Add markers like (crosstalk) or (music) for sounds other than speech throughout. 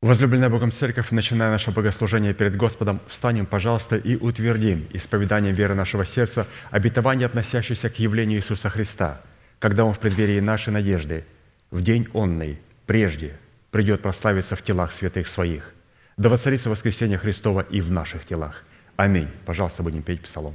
Возлюбленная Богом Церковь, начиная наше богослужение перед Господом, встанем, пожалуйста, и утвердим исповеданием веры нашего сердца обетование, относящееся к явлению Иисуса Христа, когда Он в преддверии нашей надежды, в день онный, прежде, придет прославиться в телах святых Своих. Да воцарится воскресение Христова и в наших телах. Аминь. Пожалуйста, будем петь псалом.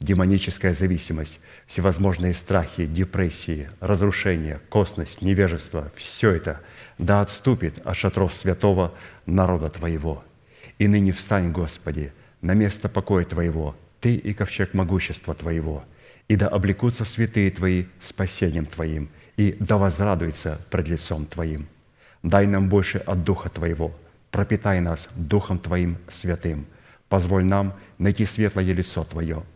демоническая зависимость, всевозможные страхи, депрессии, разрушения, косность, невежество – все это да отступит от шатров святого народа Твоего. И ныне встань, Господи, на место покоя Твоего, Ты и ковчег могущества Твоего, и да облекутся святые Твои спасением Твоим, и да возрадуется пред лицом Твоим. Дай нам больше от Духа Твоего, пропитай нас Духом Твоим святым, позволь нам найти светлое лицо Твое –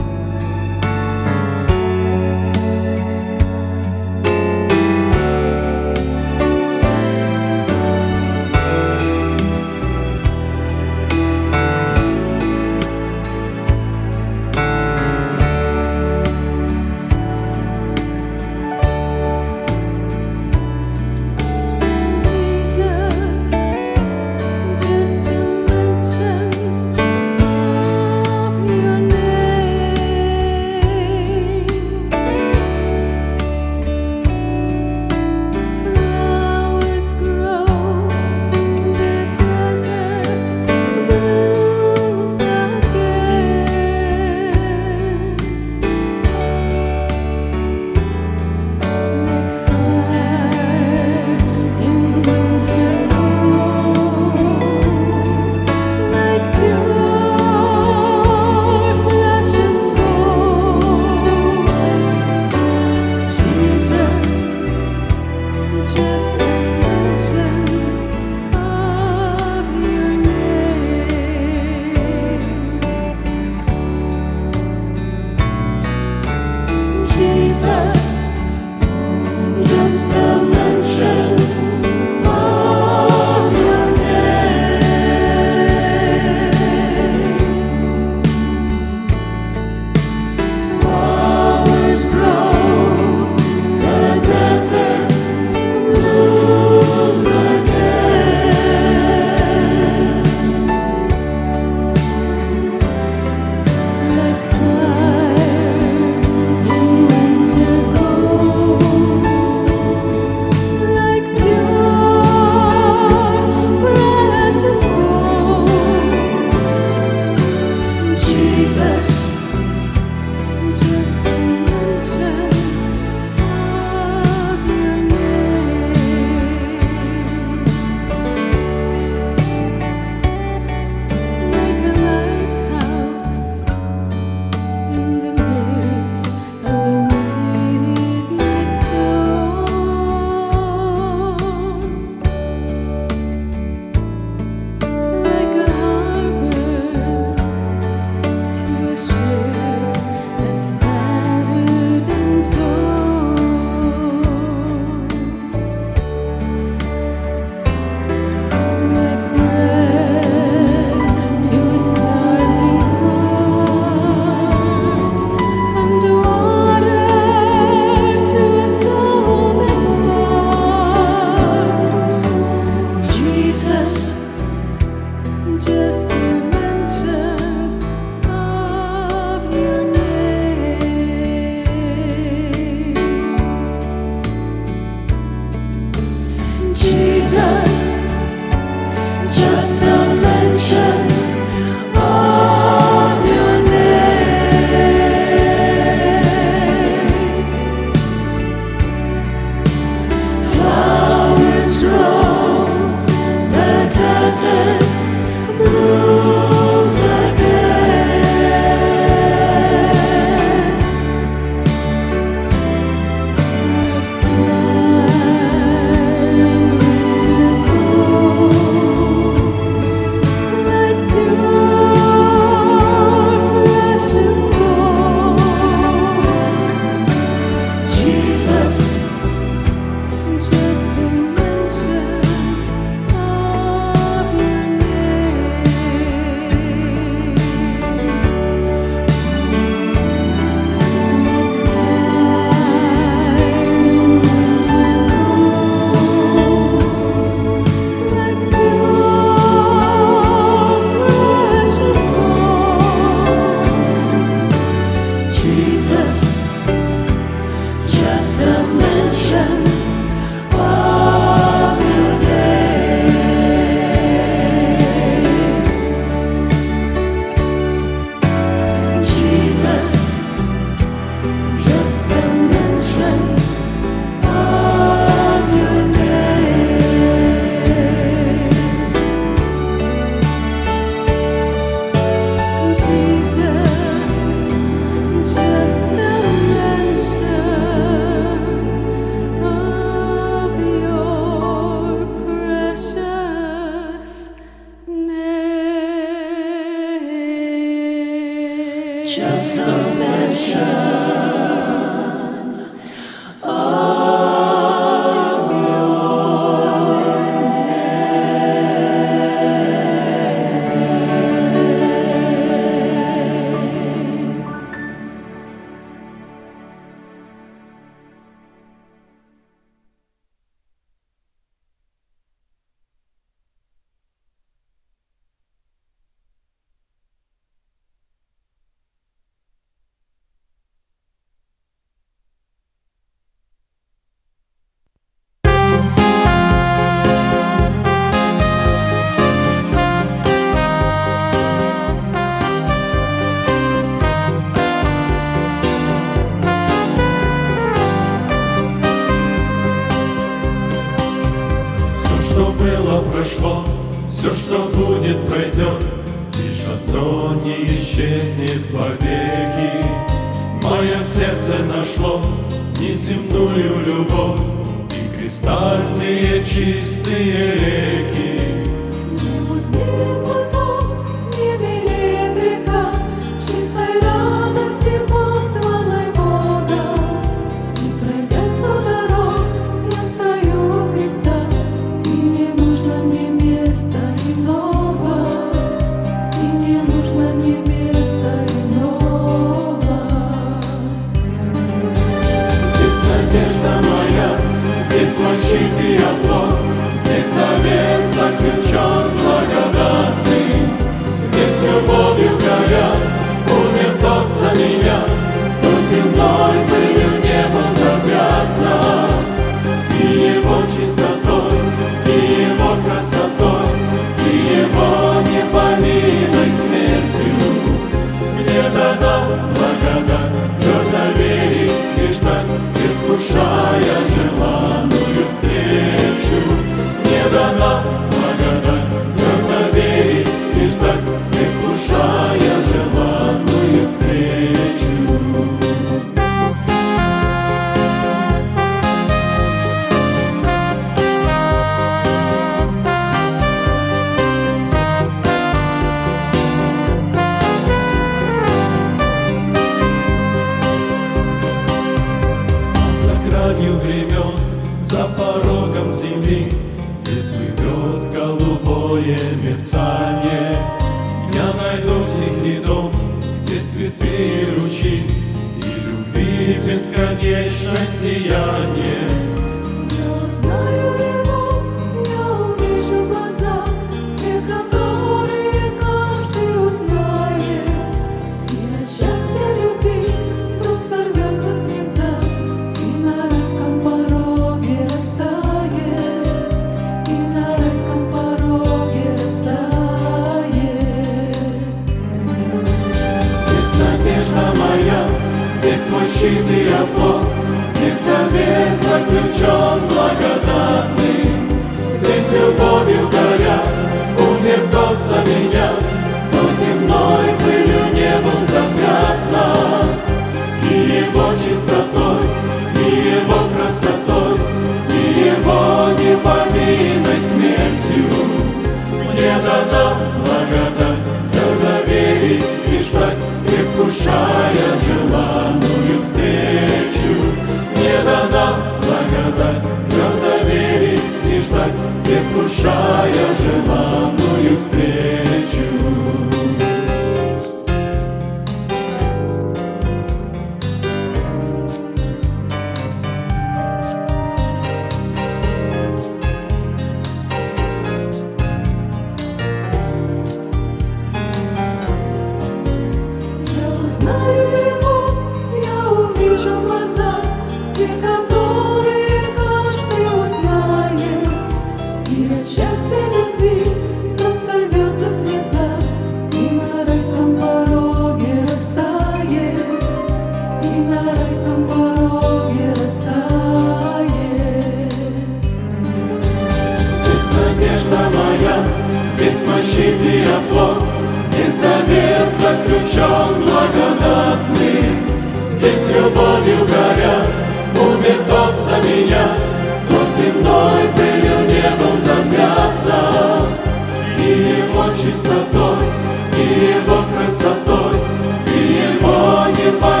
Его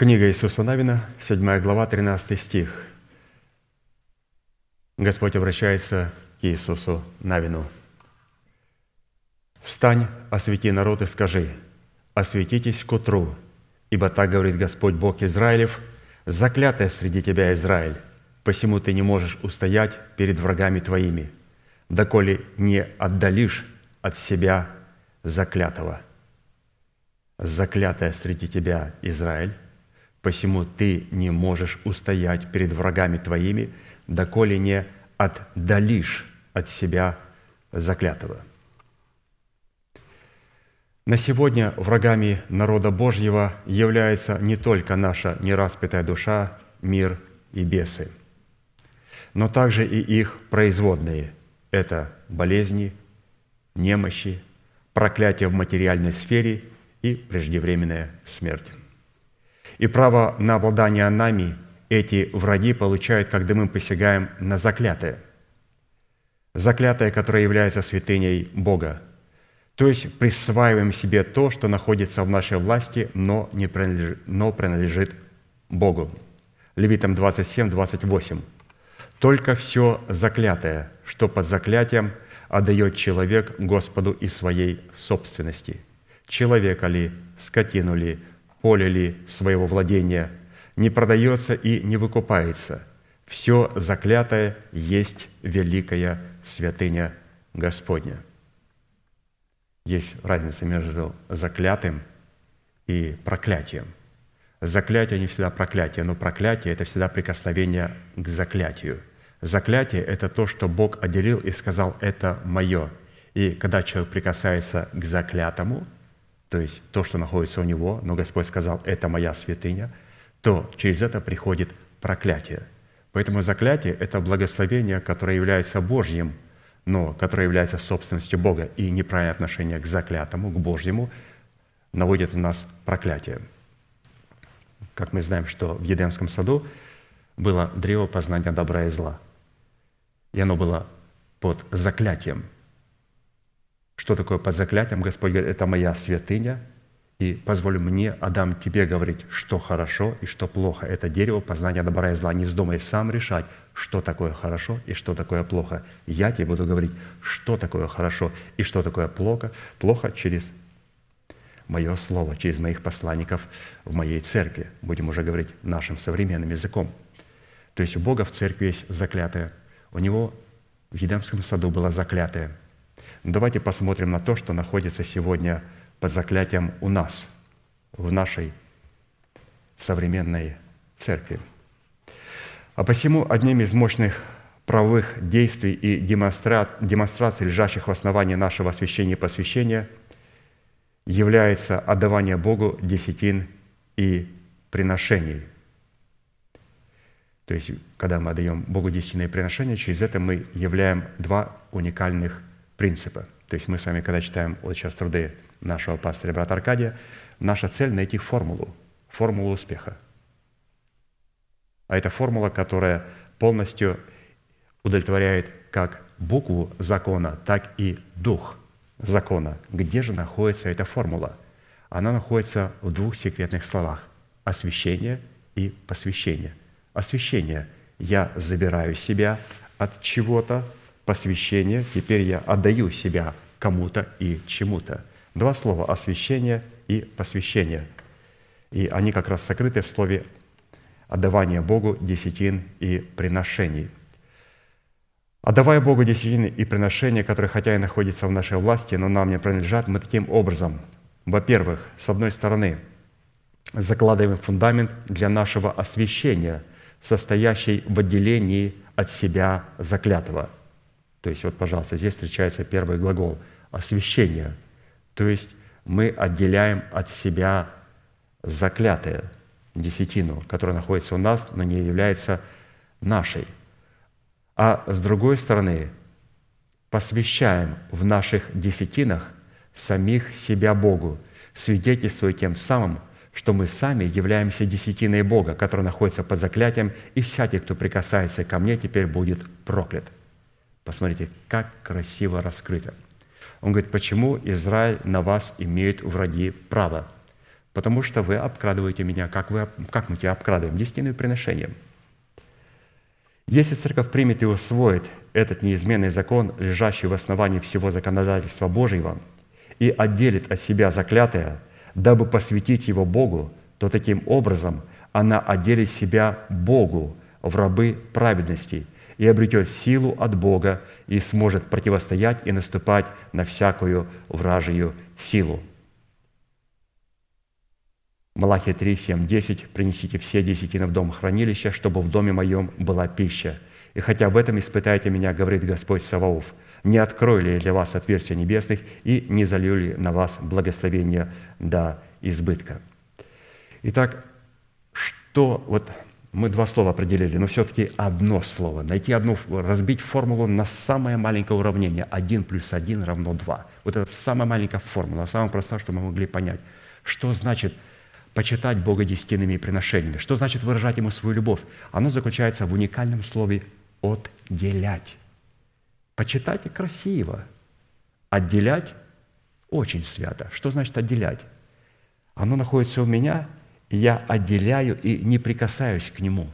Книга Иисуса Навина, 7 глава, 13 стих. Господь обращается к Иисусу Навину. «Встань, освети народ и скажи, осветитесь к утру, ибо так говорит Господь Бог Израилев, заклятая среди тебя Израиль, посему ты не можешь устоять перед врагами твоими, доколе не отдалишь от себя заклятого. Заклятая среди тебя Израиль, Посему ты не можешь устоять перед врагами твоими, доколе не отдалишь от себя заклятого. На сегодня врагами народа Божьего является не только наша нераспятая душа, мир и бесы, но также и их производные – это болезни, немощи, проклятие в материальной сфере и преждевременная смерть. И право на обладание нами эти враги получают, когда мы посягаем на заклятое. Заклятое, которое является святыней Бога. То есть присваиваем себе то, что находится в нашей власти, но, не принадлежит, но принадлежит Богу. Левитам 27, 28. «Только все заклятое, что под заклятием отдает человек Господу из своей собственности, человека ли, скотину ли, поле ли своего владения, не продается и не выкупается. Все заклятое есть великая святыня Господня. Есть разница между заклятым и проклятием. Заклятие не всегда проклятие, но проклятие – это всегда прикосновение к заклятию. Заклятие – это то, что Бог отделил и сказал «это мое». И когда человек прикасается к заклятому – то есть то, что находится у него, но Господь сказал, это моя святыня, то через это приходит проклятие. Поэтому заклятие – это благословение, которое является Божьим, но которое является собственностью Бога, и неправильное отношение к заклятому, к Божьему, наводит на нас проклятие. Как мы знаем, что в Едемском саду было древо познания добра и зла, и оно было под заклятием – что такое под заклятием? Господь говорит, это моя святыня, и позволь мне, Адам, тебе говорить, что хорошо и что плохо. Это дерево познания добра и зла. Не вздумай сам решать, что такое хорошо и что такое плохо. Я тебе буду говорить, что такое хорошо и что такое плохо, плохо через мое слово, через моих посланников в моей церкви. Будем уже говорить нашим современным языком. То есть у Бога в церкви есть заклятое. У Него в Едемском саду было заклятое – Давайте посмотрим на то, что находится сегодня под заклятием у нас, в нашей современной церкви. А посему одним из мощных правовых действий и демонстраций, лежащих в основании нашего освящения и посвящения, является отдавание Богу десятин и приношений. То есть, когда мы отдаем Богу десятины и приношения, через это мы являем два уникальных принципа. То есть мы с вами, когда читаем вот сейчас труды нашего пастыря брата Аркадия, наша цель – найти формулу, формулу успеха. А это формула, которая полностью удовлетворяет как букву закона, так и дух закона. Где же находится эта формула? Она находится в двух секретных словах – освящение и посвящение. Освящение – я забираю себя от чего-то, посвящение – теперь я отдаю себя кому-то и чему-то. Два слова – освящение и посвящение. И они как раз сокрыты в слове отдавание Богу десятин и приношений – Отдавая Богу десятины и приношения, которые хотя и находятся в нашей власти, но нам не принадлежат, мы таким образом, во-первых, с одной стороны, закладываем фундамент для нашего освящения, состоящий в отделении от себя заклятого. То есть вот, пожалуйста, здесь встречается первый глагол «освящение». То есть мы отделяем от себя заклятое, десятину, которая находится у нас, но не является нашей – а с другой стороны, посвящаем в наших десятинах самих себя Богу, свидетельствуя тем самым, что мы сами являемся десятиной Бога, который находится под заклятием, и всякий, кто прикасается ко мне, теперь будет проклят. Посмотрите, как красиво раскрыто. Он говорит, почему Израиль на вас имеет враги право? Потому что вы обкрадываете меня, как, вы, как мы тебя обкрадываем? Десятиным приношением – если церковь примет и усвоит этот неизменный закон, лежащий в основании всего законодательства Божьего, и отделит от себя заклятое, дабы посвятить его Богу, то таким образом она отделит себя Богу в рабы праведности и обретет силу от Бога и сможет противостоять и наступать на всякую вражию силу. Малахия 3, 7, 10. «Принесите все десятины в дом хранилища, чтобы в доме моем была пища. И хотя в этом испытайте меня, говорит Господь Саваоф, не открою ли для вас отверстия небесных и не залью ли на вас благословение до избытка». Итак, что вот мы два слова определили, но все-таки одно слово. Найти одну, разбить формулу на самое маленькое уравнение. Один плюс один равно два. Вот это самая маленькая формула, самая простая, что мы могли понять. Что значит – почитать Бога десятинными приношениями. Что значит выражать Ему свою любовь? Оно заключается в уникальном слове «отделять». Почитать – красиво. Отделять – очень свято. Что значит отделять? Оно находится у меня, я отделяю и не прикасаюсь к нему.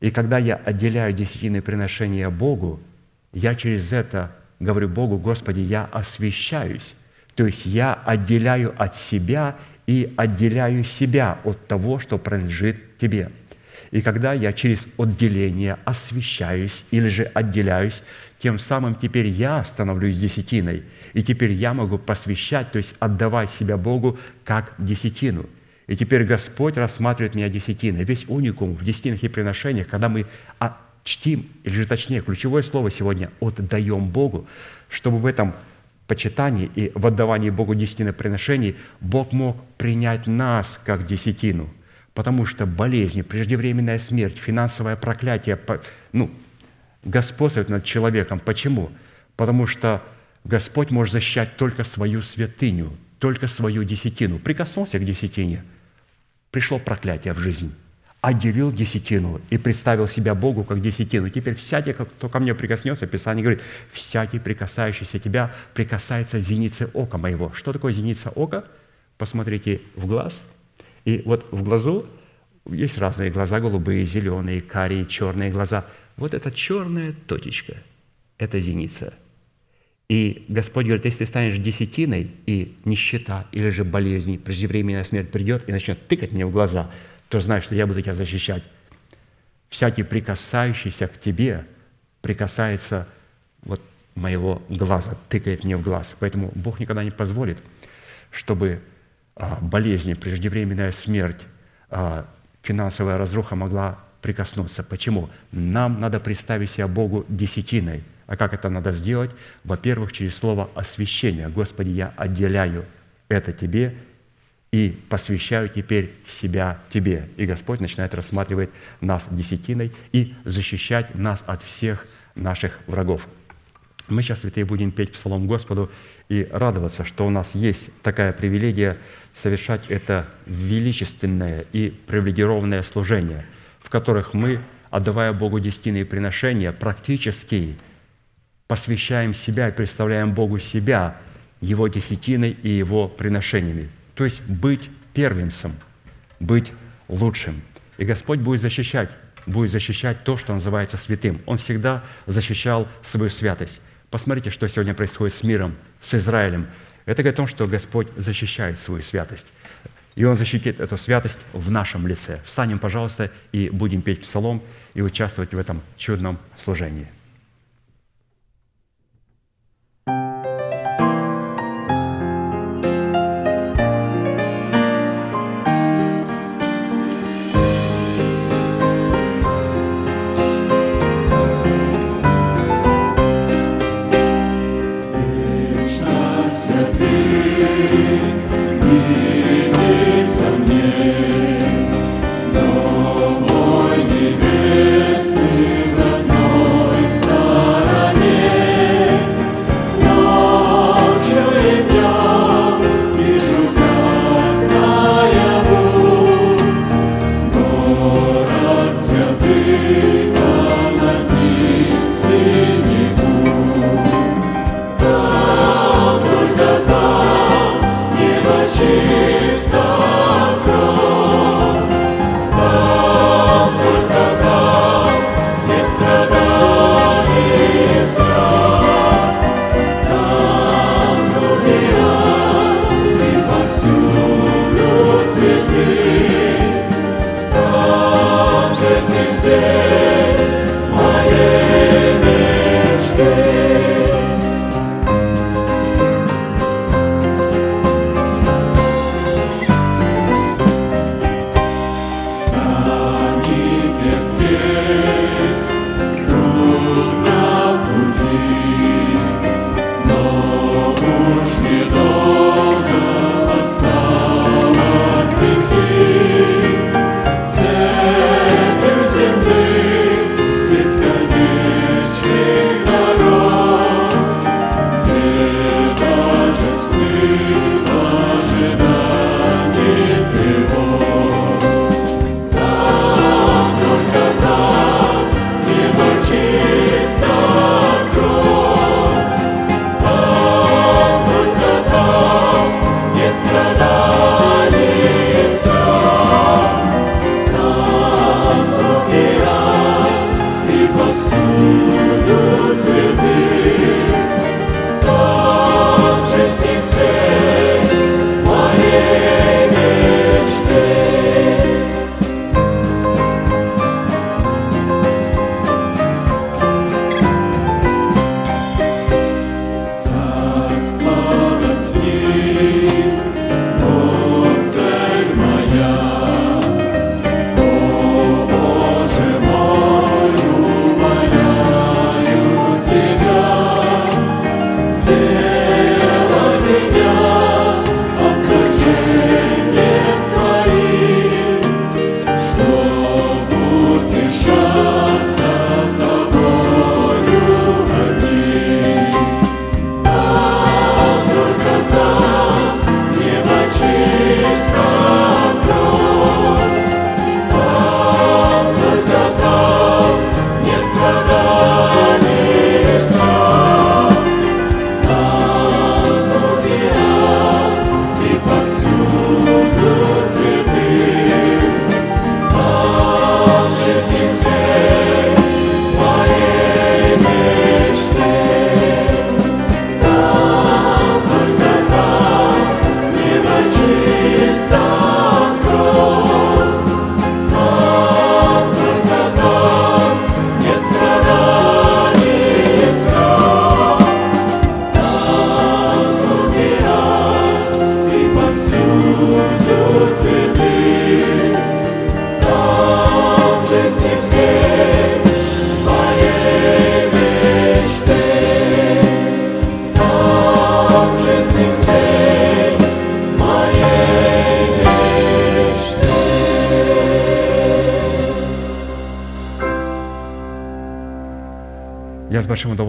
И когда я отделяю десятины приношения Богу, я через это говорю Богу, Господи, я освящаюсь. То есть я отделяю от себя и отделяю себя от того, что принадлежит тебе. И когда я через отделение освящаюсь или же отделяюсь, тем самым теперь я становлюсь десятиной, и теперь я могу посвящать, то есть отдавать себя Богу как десятину. И теперь Господь рассматривает меня десятиной. Весь уникум в десятинах и приношениях, когда мы чтим, или же точнее, ключевое слово сегодня «отдаем Богу», чтобы в этом почитании и в отдавании Богу десятины приношений Бог мог принять нас как десятину, потому что болезни, преждевременная смерть, финансовое проклятие, ну, господствует над человеком. Почему? Потому что Господь может защищать только свою святыню, только свою десятину. Прикоснулся к десятине, пришло проклятие в жизнь отделил десятину и представил себя Богу как десятину. Теперь всякий, кто ко мне прикоснется, Писание говорит, всякий, прикасающийся тебя, прикасается зеницы ока моего. Что такое зеница ока? Посмотрите в глаз. И вот в глазу есть разные глаза, голубые, зеленые, карие, черные глаза. Вот эта черная точечка – это зеница. И Господь говорит, если ты станешь десятиной, и нищета, или же болезнь, преждевременная смерть придет и начнет тыкать мне в глаза – то знай, что я буду тебя защищать. Всякий прикасающийся к тебе прикасается вот моего глаза, тыкает мне в глаз. Поэтому Бог никогда не позволит, чтобы а, болезни, преждевременная смерть, а, финансовая разруха могла прикоснуться. Почему? Нам надо представить себя Богу десятиной. А как это надо сделать? Во-первых, через слово освящение. Господи, я отделяю это Тебе и посвящаю теперь себя Тебе. И Господь начинает рассматривать нас десятиной и защищать нас от всех наших врагов. Мы сейчас, святые, будем петь псалом Господу и радоваться, что у нас есть такая привилегия совершать это величественное и привилегированное служение, в которых мы, отдавая Богу десятины приношения, практически посвящаем себя и представляем Богу себя Его десятиной и Его приношениями. То есть быть первенцем, быть лучшим. И Господь будет защищать, будет защищать то, что называется святым. Он всегда защищал свою святость. Посмотрите, что сегодня происходит с миром, с Израилем. Это говорит о том, что Господь защищает свою святость. И Он защитит эту святость в нашем лице. Встанем, пожалуйста, и будем петь псалом и участвовать в этом чудном служении.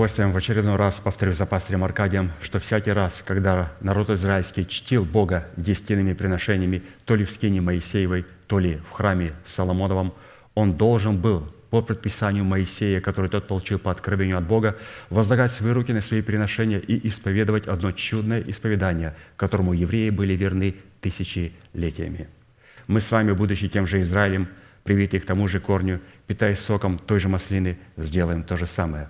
Удовольствием в очередной раз повторю за пастырем Аркадием, что всякий раз, когда народ израильский чтил Бога десятинными приношениями, то ли в скине Моисеевой, то ли в храме Соломоновом, он должен был по предписанию Моисея, который тот получил по откровению от Бога, возлагать свои руки на свои приношения и исповедовать одно чудное исповедание, которому евреи были верны тысячелетиями. Мы с вами, будучи тем же Израилем, привитые к тому же корню, питаясь соком той же маслины, сделаем то же самое.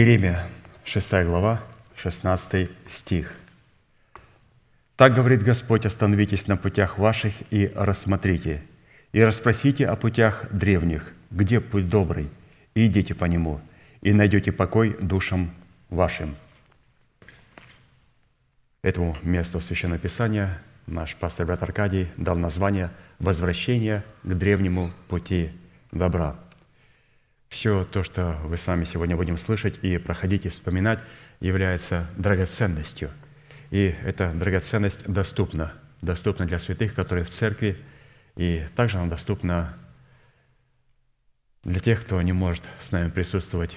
Иеремия, 6 глава, 16 стих. «Так говорит Господь, остановитесь на путях ваших и рассмотрите, и расспросите о путях древних, где путь добрый, и идите по нему, и найдете покой душам вашим». Этому месту Священного Писания наш пастор брат Аркадий дал название «Возвращение к древнему пути добра». Все то, что вы с вами сегодня будем слышать и проходить и вспоминать, является драгоценностью. И эта драгоценность доступна. Доступна для святых, которые в церкви, и также она доступна для тех, кто не может с нами присутствовать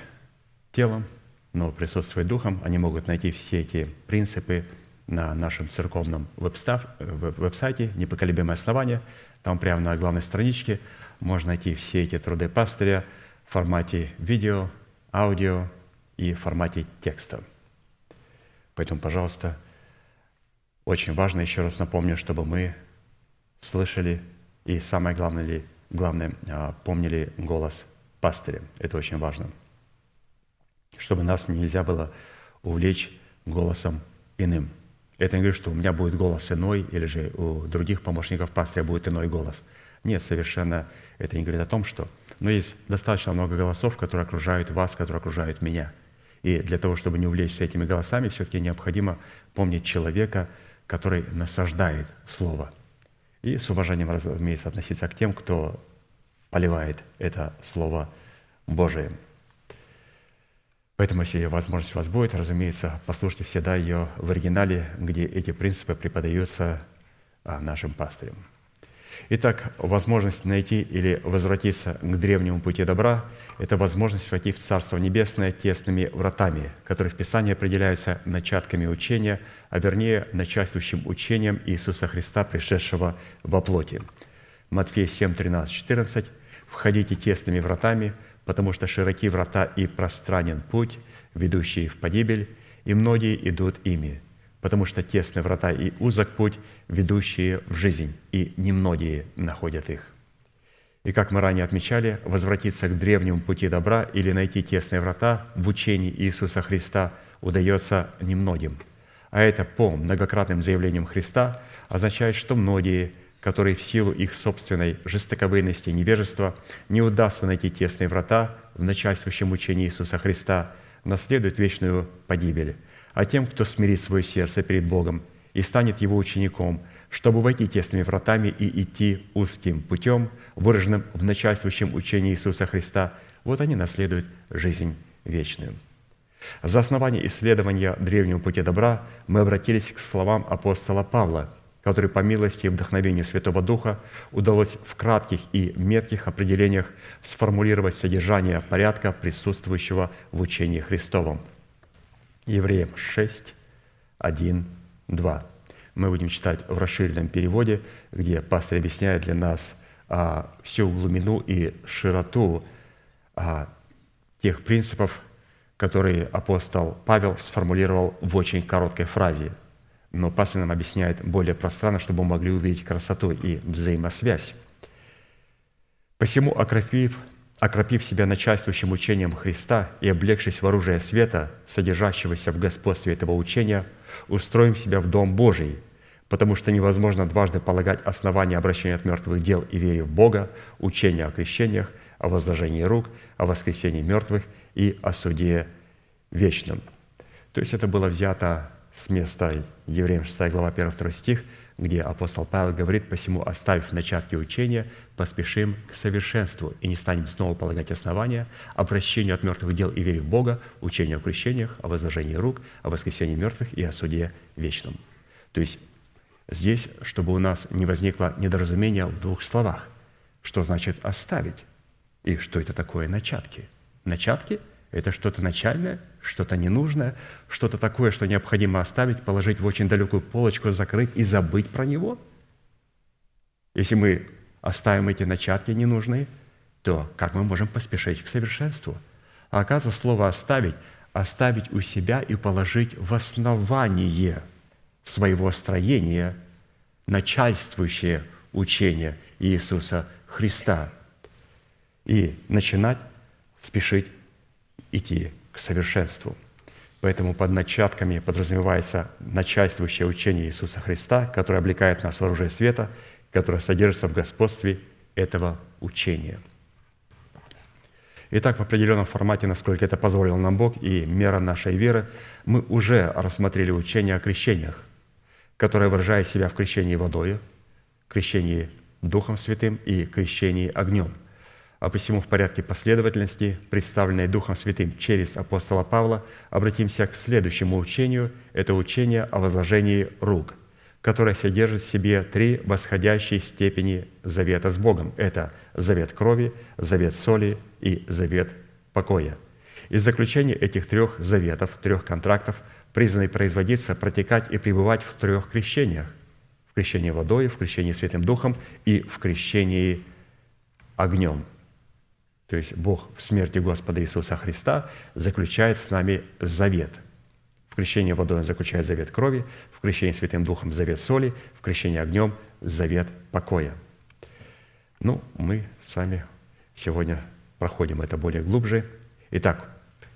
телом, но присутствовать духом. Они могут найти все эти принципы на нашем церковном веб-сайте «Непоколебимое основание». Там прямо на главной страничке можно найти все эти труды пастыря в формате видео, аудио и формате текста. Поэтому, пожалуйста, очень важно, еще раз напомню, чтобы мы слышали и самое главное, главное а, помнили голос пастыря. Это очень важно. Чтобы нас нельзя было увлечь голосом иным. Это не говорит, что у меня будет голос иной, или же у других помощников пастыря будет иной голос. Нет, совершенно это не говорит о том, что... Но есть достаточно много голосов, которые окружают вас, которые окружают меня. И для того, чтобы не увлечься этими голосами, все-таки необходимо помнить человека, который насаждает Слово. И с уважением, разумеется, относиться к тем, кто поливает это Слово Божие – Поэтому, если возможность у вас будет, разумеется, послушайте всегда ее в оригинале, где эти принципы преподаются а, нашим пастырям. Итак, возможность найти или возвратиться к древнему пути добра – это возможность войти в Царство Небесное тесными вратами, которые в Писании определяются начатками учения, а вернее, начальствующим учением Иисуса Христа, пришедшего во плоти. Матфея 7, 13, 14. «Входите тесными вратами, потому что широки врата и пространен путь, ведущий в погибель, и многие идут ими, потому что тесны врата и узок путь, ведущие в жизнь, и немногие находят их. И как мы ранее отмечали, возвратиться к древнему пути добра или найти тесные врата в учении Иисуса Христа удается немногим. А это по многократным заявлениям Христа означает, что многие – которые в силу их собственной жестоковыйности и невежества не удастся найти тесные врата в начальствующем учении Иисуса Христа, наследуют вечную погибель. А тем, кто смирит свое сердце перед Богом и станет Его учеником, чтобы войти тесными вратами и идти узким путем, выраженным в начальствующем учении Иисуса Христа, вот они наследуют жизнь вечную. За основание исследования древнего пути добра мы обратились к словам апостола Павла – который по милости и вдохновению Святого Духа удалось в кратких и метких определениях сформулировать содержание порядка, присутствующего в учении Христовом. Евреям 6, 1, 2. Мы будем читать в расширенном переводе, где пастор объясняет для нас а, всю глубину и широту а, тех принципов, которые апостол Павел сформулировал в очень короткой фразе – но пастор нам объясняет более пространно, чтобы мы могли увидеть красоту и взаимосвязь. Посему, окропив, окропив себя начальствующим учением Христа и облегшись в оружие света, содержащегося в господстве этого учения, устроим себя в Дом Божий, потому что невозможно дважды полагать основания обращения от мертвых дел и вере в Бога, учения о крещениях, о возложении рук, о воскресении мертвых и о суде вечном. То есть это было взято с места Евреям 6 глава 1-2 стих, где апостол Павел говорит, «Посему, оставив начатки учения, поспешим к совершенству и не станем снова полагать основания, обращению от мертвых дел и вере в Бога, учению о крещениях, о возложении рук, о воскресении мертвых и о суде вечном». То есть здесь, чтобы у нас не возникло недоразумения в двух словах, что значит «оставить» и что это такое «начатки». Начатки – это что-то начальное, что-то ненужное, что-то такое, что необходимо оставить, положить в очень далекую полочку, закрыть и забыть про него. Если мы оставим эти начатки ненужные, то как мы можем поспешить к совершенству? А оказывается, слово «оставить» – оставить у себя и положить в основание своего строения начальствующее учение Иисуса Христа и начинать спешить идти к совершенству. Поэтому под начатками подразумевается начальствующее учение Иисуса Христа, которое облекает нас в оружие света, которое содержится в господстве этого учения. Итак, в определенном формате, насколько это позволил нам Бог и мера нашей веры, мы уже рассмотрели учение о крещениях, которое выражает себя в крещении водой, крещении Духом Святым и крещении огнем – а посему в порядке последовательности, представленной Духом Святым через апостола Павла, обратимся к следующему учению. Это учение о возложении рук, которое содержит в себе три восходящие степени завета с Богом. Это завет крови, завет соли и завет покоя. Из заключения этих трех заветов, трех контрактов призванный производиться, протекать и пребывать в трех крещениях. В крещении водой, в крещении Святым Духом и в крещении огнем. То есть Бог в смерти Господа Иисуса Христа заключает с нами завет. В крещении водой Он заключает завет крови, в крещении Святым Духом завет соли, в крещении огнем завет покоя. Ну, мы с вами сегодня проходим это более глубже. Итак,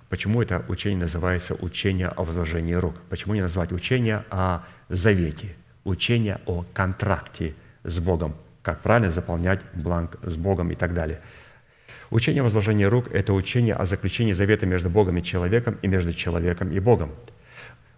почему это учение называется учение о возложении рук? Почему не назвать учение о завете, учение о контракте с Богом, как правильно заполнять бланк с Богом и так далее. Учение о возложении рук – это учение о заключении завета между Богом и человеком и между человеком и Богом.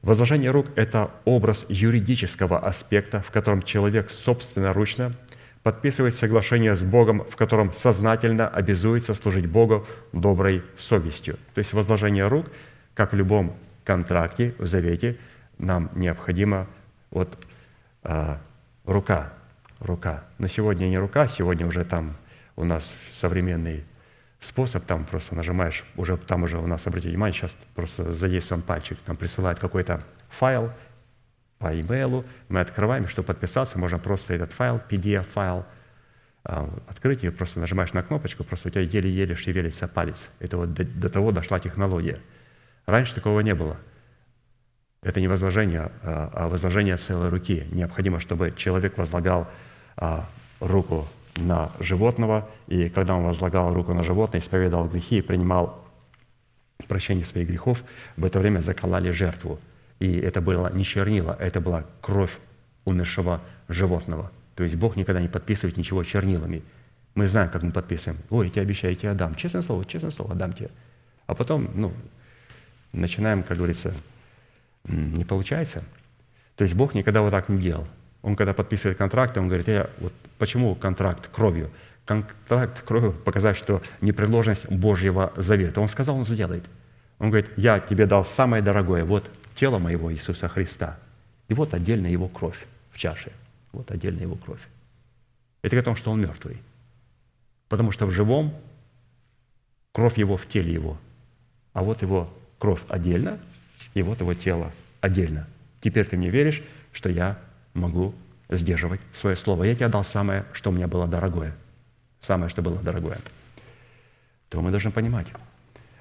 Возложение рук – это образ юридического аспекта, в котором человек собственноручно подписывает соглашение с Богом, в котором сознательно обязуется служить Богу доброй совестью. То есть возложение рук, как в любом контракте, в завете, нам необходимо вот а, рука, рука. Но сегодня не рука, сегодня уже там у нас современный способ, там просто нажимаешь, уже там уже у нас, обратите внимание, сейчас просто задействован пальчик, там присылает какой-то файл, по имейлу, мы открываем, чтобы подписаться, можно просто этот файл, PDF-файл, а, открыть и просто нажимаешь на кнопочку, просто у тебя еле-еле шевелится палец. Это вот до, до того дошла технология. Раньше такого не было. Это не возложение, а, а возложение целой руки. Необходимо, чтобы человек возлагал а, руку на животного, и когда он возлагал руку на животное, исповедовал грехи и принимал прощение своих грехов, в это время заколали жертву – и это было не чернила, это была кровь умершего животного. То есть Бог никогда не подписывает ничего чернилами. Мы знаем, как мы подписываем. Ой, я тебе обещаю, я тебе отдам. Честное слово, честное слово, отдам тебе. А потом, ну, начинаем, как говорится, не получается. То есть Бог никогда вот так не делал. Он когда подписывает контракт, он говорит, я, вот почему контракт кровью? Контракт кровью показать, что непредложенность Божьего завета. Он сказал, он сделает. Он говорит, я тебе дал самое дорогое, вот тело моего Иисуса Христа. И вот отдельно его кровь в чаше. Вот отдельно его кровь. Это о том, что он мертвый. Потому что в живом кровь его в теле его. А вот его кровь отдельно, и вот его тело отдельно. Теперь ты мне веришь, что я могу сдерживать свое слово. Я тебе дал самое, что у меня было дорогое. Самое, что было дорогое. То мы должны понимать,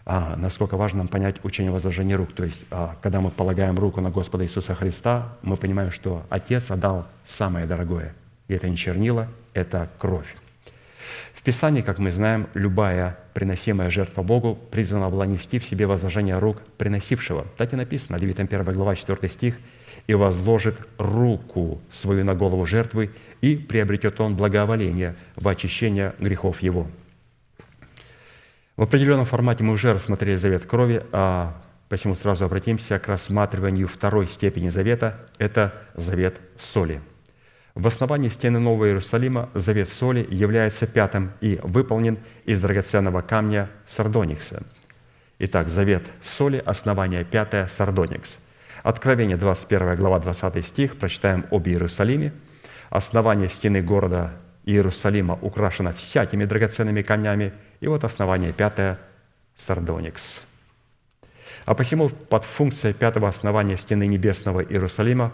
а, насколько важно нам понять учение возложения рук. То есть, а, когда мы полагаем руку на Господа Иисуса Христа, мы понимаем, что Отец отдал самое дорогое. И это не чернила, это кровь. В Писании, как мы знаем, любая приносимая жертва Богу призвана была нести в себе возложение рук приносившего. Так и написано, Левитам 1 глава 4 стих, «И возложит руку свою на голову жертвы, и приобретет он благоволение в очищение грехов его». В определенном формате мы уже рассмотрели завет крови, а посему сразу обратимся к рассматриванию второй степени завета – это завет соли. В основании стены Нового Иерусалима завет соли является пятым и выполнен из драгоценного камня сардоникса. Итак, завет соли, основание пятое, сардоникс. Откровение, 21 глава, 20 стих, прочитаем об Иерусалиме. Основание стены города Иерусалима украшено всякими драгоценными камнями – и вот основание пятое – сардоникс. А посему под функцией пятого основания стены небесного Иерусалима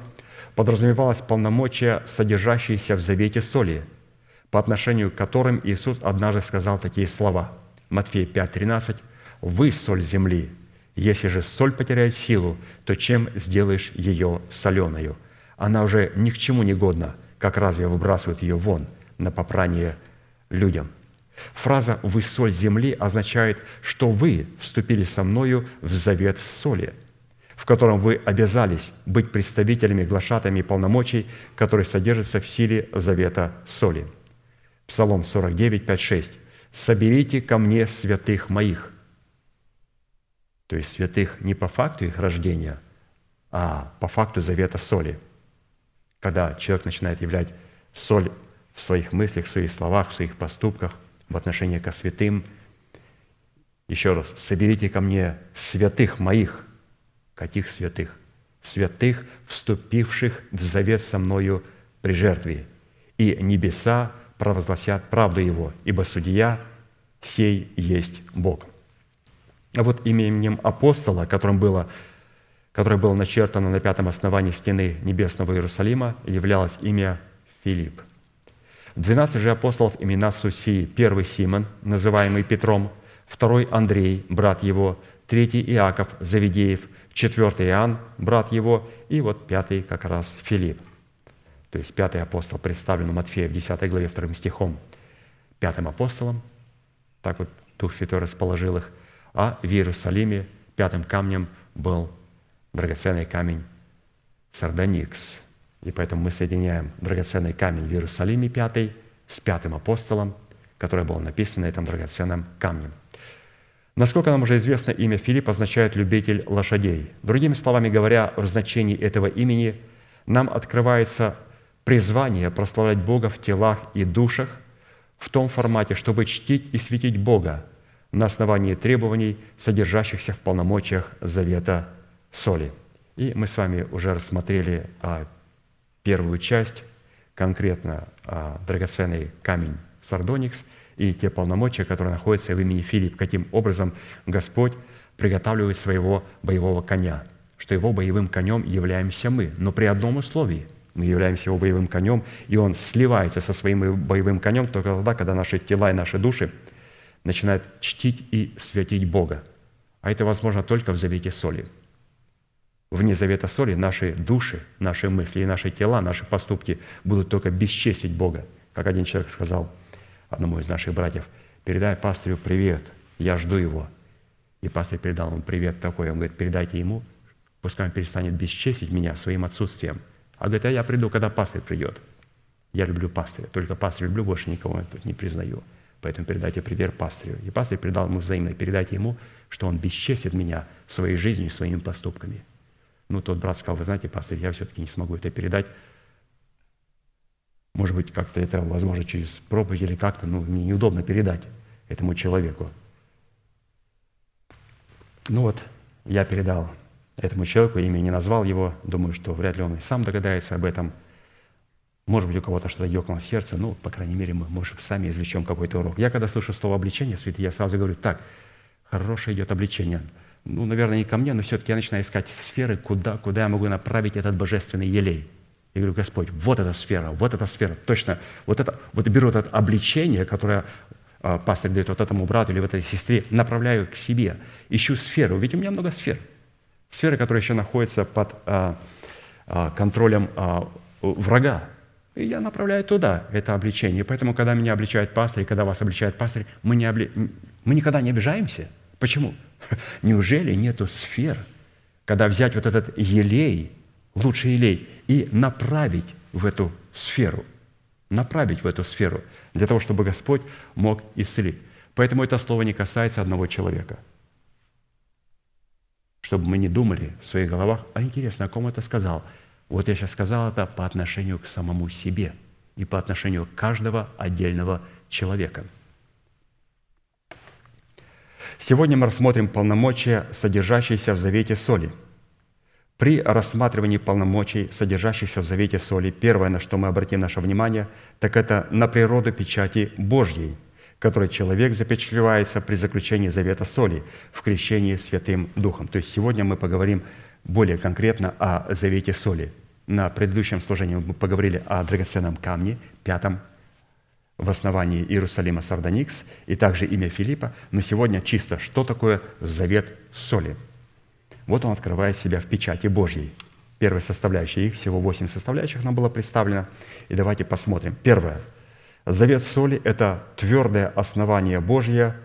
подразумевалось полномочия, содержащиеся в завете соли, по отношению к которым Иисус однажды сказал такие слова. Матфея 5:13 «Вы – соль земли, если же соль потеряет силу, то чем сделаешь ее соленою? Она уже ни к чему не годна, как разве выбрасывают ее вон на попрание людям?» Фраза «Вы соль земли» означает, что вы вступили со мною в завет соли, в котором вы обязались быть представителями, глашатами полномочий, которые содержатся в силе завета соли. Псалом 49, 5, 6. «Соберите ко мне святых моих». То есть святых не по факту их рождения, а по факту завета соли. Когда человек начинает являть соль в своих мыслях, в своих словах, в своих поступках, в отношении ко святым. Еще раз, соберите ко мне святых моих. Каких святых? Святых, вступивших в завет со мною при жертве. И небеса провозгласят правду Его, ибо судья сей есть Бог. А вот именем апостола, которым было которое было начертано на пятом основании стены небесного Иерусалима, являлось имя Филипп. Двенадцать же апостолов имена Сусии. Первый Симон, называемый Петром, второй Андрей, брат его, третий Иаков Завидеев, четвертый Иоанн, брат его, и вот пятый как раз Филипп. То есть пятый апостол представлен у Матфея в 10 главе 2 стихом пятым апостолом, так вот Дух Святой расположил их, а в Иерусалиме пятым камнем был драгоценный камень Сардоникс. И поэтому мы соединяем драгоценный камень в Иерусалиме пятый с пятым апостолом, которое было написано на этом драгоценном камне. Насколько нам уже известно, имя Филипп означает «любитель лошадей». Другими словами говоря, в значении этого имени нам открывается призвание прославлять Бога в телах и душах в том формате, чтобы чтить и светить Бога на основании требований, содержащихся в полномочиях завета соли. И мы с вами уже рассмотрели а, первую часть, конкретно а, драгоценный камень Сардоникс и те полномочия, которые находятся в имени Филипп, каким образом Господь приготавливает своего боевого коня, что его боевым конем являемся мы, но при одном условии – мы являемся его боевым конем, и он сливается со своим боевым конем только тогда, когда наши тела и наши души начинают чтить и святить Бога. А это возможно только в завете соли. Вне завета соли наши души, наши мысли и наши тела, наши поступки будут только бесчестить Бога. Как один человек сказал одному из наших братьев, передай пастырю привет, я жду его. И пастырь передал ему привет такой. Он говорит, передайте ему, пускай он перестанет бесчестить меня своим отсутствием – а говорит, а я приду, когда пастырь придет. Я люблю пастыря, только пастырь люблю, больше никого тут не признаю. Поэтому передайте привет пастырю. И пастырь передал ему взаимно, передайте ему, что он бесчестит меня своей жизнью своими поступками. Ну, тот брат сказал, вы знаете, пастырь, я все-таки не смогу это передать. Может быть, как-то это возможно через проповедь или как-то, ну, мне неудобно передать этому человеку. Ну вот, я передал этому человеку, имя не назвал его, думаю, что вряд ли он и сам догадается об этом. Может быть, у кого-то что-то ёкнуло в сердце, ну, по крайней мере, мы, может, сами извлечем какой-то урок. Я когда слышу слово «обличение», святый, я сразу говорю, так, хорошее идет обличение. Ну, наверное, не ко мне, но все-таки я начинаю искать сферы, куда, куда я могу направить этот божественный елей. Я говорю, Господь, вот эта сфера, вот эта сфера, точно, вот это, вот беру это обличение, которое а, пастор дает вот этому брату или вот этой сестре, направляю к себе, ищу сферу, ведь у меня много сфер – сферы, которые еще находятся под а, а, контролем а, врага. И я направляю туда это обличение. Поэтому, когда меня обличает пастор, и когда вас обличает пастор, мы, не обли... мы никогда не обижаемся. Почему? (laughs) Неужели нету сфер, когда взять вот этот елей, лучший елей, и направить в эту сферу, направить в эту сферу, для того, чтобы Господь мог исцелить. Поэтому это слово не касается одного человека – чтобы мы не думали в своих головах, а интересно, о ком это сказал? Вот я сейчас сказал это по отношению к самому себе и по отношению каждого отдельного человека. Сегодня мы рассмотрим полномочия, содержащиеся в завете соли. При рассматривании полномочий, содержащихся в завете соли, первое, на что мы обратим наше внимание, так это на природу печати Божьей – который человек запечатлевается при заключении завета соли в крещении Святым Духом. То есть сегодня мы поговорим более конкретно о завете соли. На предыдущем служении мы поговорили о драгоценном камне, пятом в основании Иерусалима Сардоникс, и также имя Филиппа, но сегодня чисто, что такое завет соли. Вот он открывает себя в печати Божьей. Первая составляющая, их всего восемь составляющих нам было представлено. И давайте посмотрим. Первое – Завет соли – это твердое основание Божье,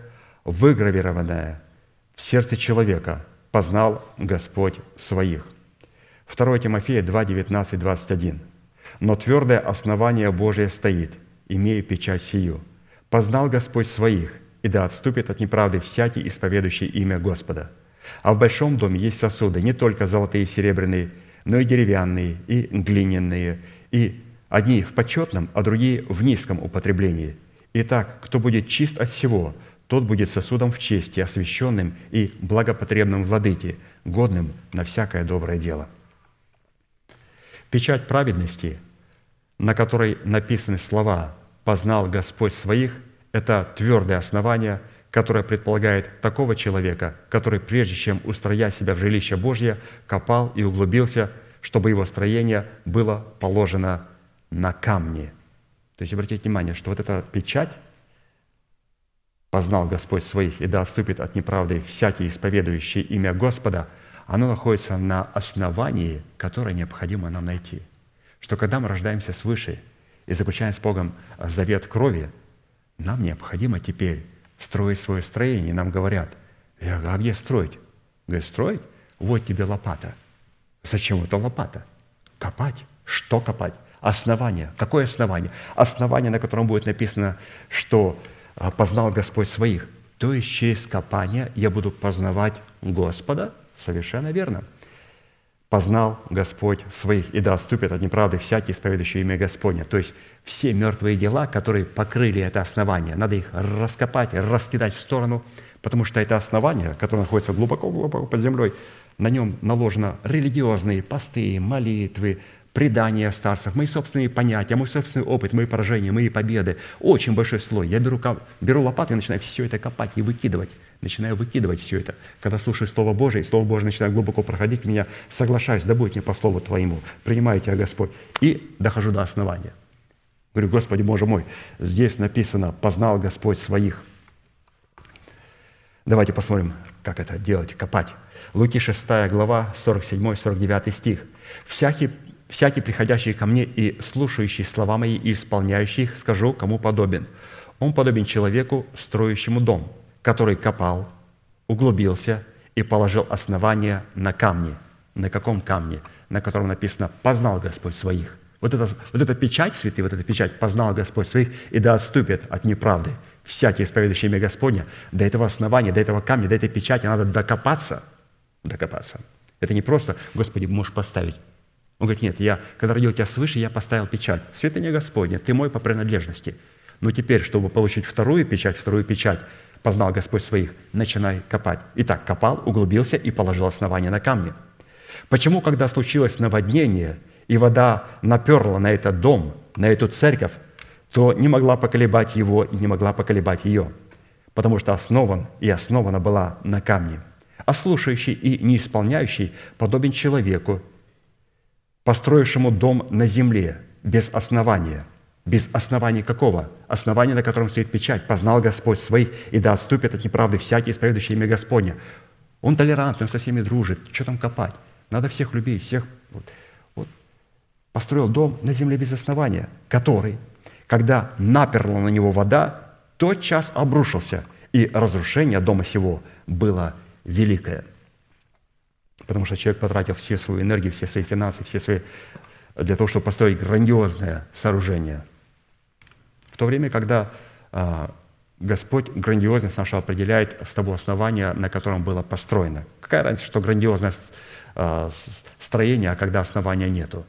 выгравированное в сердце человека, познал Господь своих. 2 Тимофея 2, 19, 21. «Но твердое основание Божие стоит, имея печать сию. Познал Господь своих, и да отступит от неправды всякий, исповедующий имя Господа. А в большом доме есть сосуды, не только золотые и серебряные, но и деревянные, и глиняные, и Одни в почетном, а другие в низком употреблении. Итак, кто будет чист от всего, тот будет сосудом в чести, освященным и благопотребным владыке, годным на всякое доброе дело. Печать праведности, на которой написаны слова «познал Господь своих», это твердое основание, которое предполагает такого человека, который, прежде чем устроять себя в жилище Божье, копал и углубился, чтобы его строение было положено на камни. То есть обратите внимание, что вот эта печать «познал Господь своих, и да отступит от неправды всякий, исповедующий имя Господа», оно находится на основании, которое необходимо нам найти. Что когда мы рождаемся свыше и заключаем с Богом завет крови, нам необходимо теперь строить свое строение. Нам говорят, а где строить? Говорят, строить? Вот тебе лопата. Зачем это лопата? Копать. Что копать? Основание. Какое основание? Основание, на котором будет написано, что а, познал Господь своих. То есть через копание я буду познавать Господа. Совершенно верно. Познал Господь своих, и да отступит от неправды всякий, исповедующий имя Господня. То есть все мертвые дела, которые покрыли это основание, надо их раскопать, раскидать в сторону, потому что это основание, которое находится глубоко-глубоко под землей, на нем наложено религиозные посты, молитвы, предания о старцах, мои собственные понятия, мой собственный опыт, мои поражения, мои победы. Очень большой слой. Я беру, беру лопату и начинаю все это копать и выкидывать. Начинаю выкидывать все это. Когда слушаю Слово Божие, Слово Божие начинает глубоко проходить меня, соглашаюсь, да будет мне по Слову Твоему, принимаю Тебя, Господь, и дохожу до основания. Говорю, Господи, Боже мой, здесь написано, познал Господь своих. Давайте посмотрим, как это делать, копать. Луки 6 глава, 47-49 стих. «Всякий, всякий, приходящий ко мне и слушающий слова мои и исполняющий их, скажу, кому подобен. Он подобен человеку, строящему дом, который копал, углубился и положил основание на камне. На каком камне? На котором написано «познал Господь своих». Вот эта, вот эта печать, святые, вот эта печать «познал Господь своих» и да отступит от неправды. Всякий, исповедующий имя Господня, до этого основания, до этого камня, до этой печати надо докопаться. Докопаться. Это не просто «Господи, можешь поставить». Он говорит, нет, я, когда родил тебя свыше, я поставил печать. Святыня Господня, ты мой по принадлежности. Но теперь, чтобы получить вторую печать, вторую печать, познал Господь своих, начинай копать. Итак, копал, углубился и положил основание на камни. Почему, когда случилось наводнение – и вода наперла на этот дом, на эту церковь, то не могла поколебать его и не могла поколебать ее, потому что основан и основана была на камне. А слушающий и не исполняющий подобен человеку, построившему дом на земле без основания. Без основания какого? Основания, на котором стоит печать. «Познал Господь своих, и да отступит от неправды всякий, исповедующий имя Господня». Он толерантный, он со всеми дружит. Что там копать? Надо всех любить, всех построил дом на земле без основания, который, когда наперла на него вода, тот час обрушился, и разрушение дома сего было великое. Потому что человек потратил все свою энергию, все свои финансы, все свои для того, чтобы построить грандиозное сооружение. В то время, когда а, Господь грандиозность нашу определяет с того основания, на котором было построено. Какая разница, что грандиозность а, строения, а когда основания нету?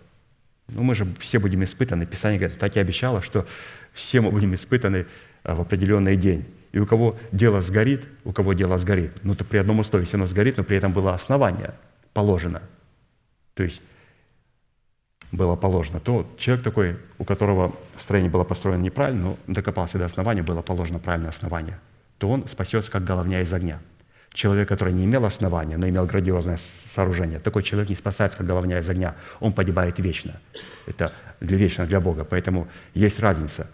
Ну, мы же все будем испытаны. Писание говорит, так и обещало, что все мы будем испытаны а, в определенный день. И у кого дело сгорит, у кого дело сгорит. Ну, то при одном условии, если оно сгорит, но при этом было основание положено. То есть было положено, то человек такой, у которого строение было построено неправильно, но докопался до основания, было положено правильное основание, то он спасется, как головня из огня – Человек, который не имел основания, но имел грандиозное сооружение, такой человек не спасается, как головня из огня. Он погибает вечно. Это для вечно для Бога. Поэтому есть разница.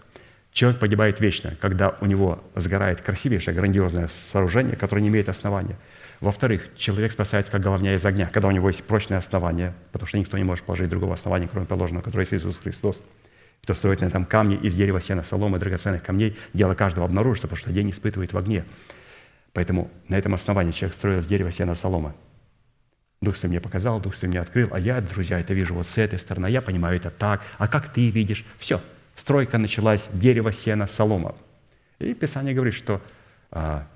Человек погибает вечно, когда у него сгорает красивейшее, грандиозное сооружение, которое не имеет основания. Во-вторых, человек спасается, как головня из огня, когда у него есть прочное основание, потому что никто не может положить другого основания, кроме положенного, которое есть Иисус Христос. Кто строит на этом камне из дерева, сена, соломы, драгоценных камней, дело каждого обнаружится, потому что день испытывает в огне. Поэтому на этом основании человек строил с дерева, сена, солома. Дух Святой мне показал, Дух Святой мне открыл, а я, друзья, это вижу вот с этой стороны, а я понимаю это так, а как ты видишь? Все, стройка началась, дерево, сена, солома. И Писание говорит, что а,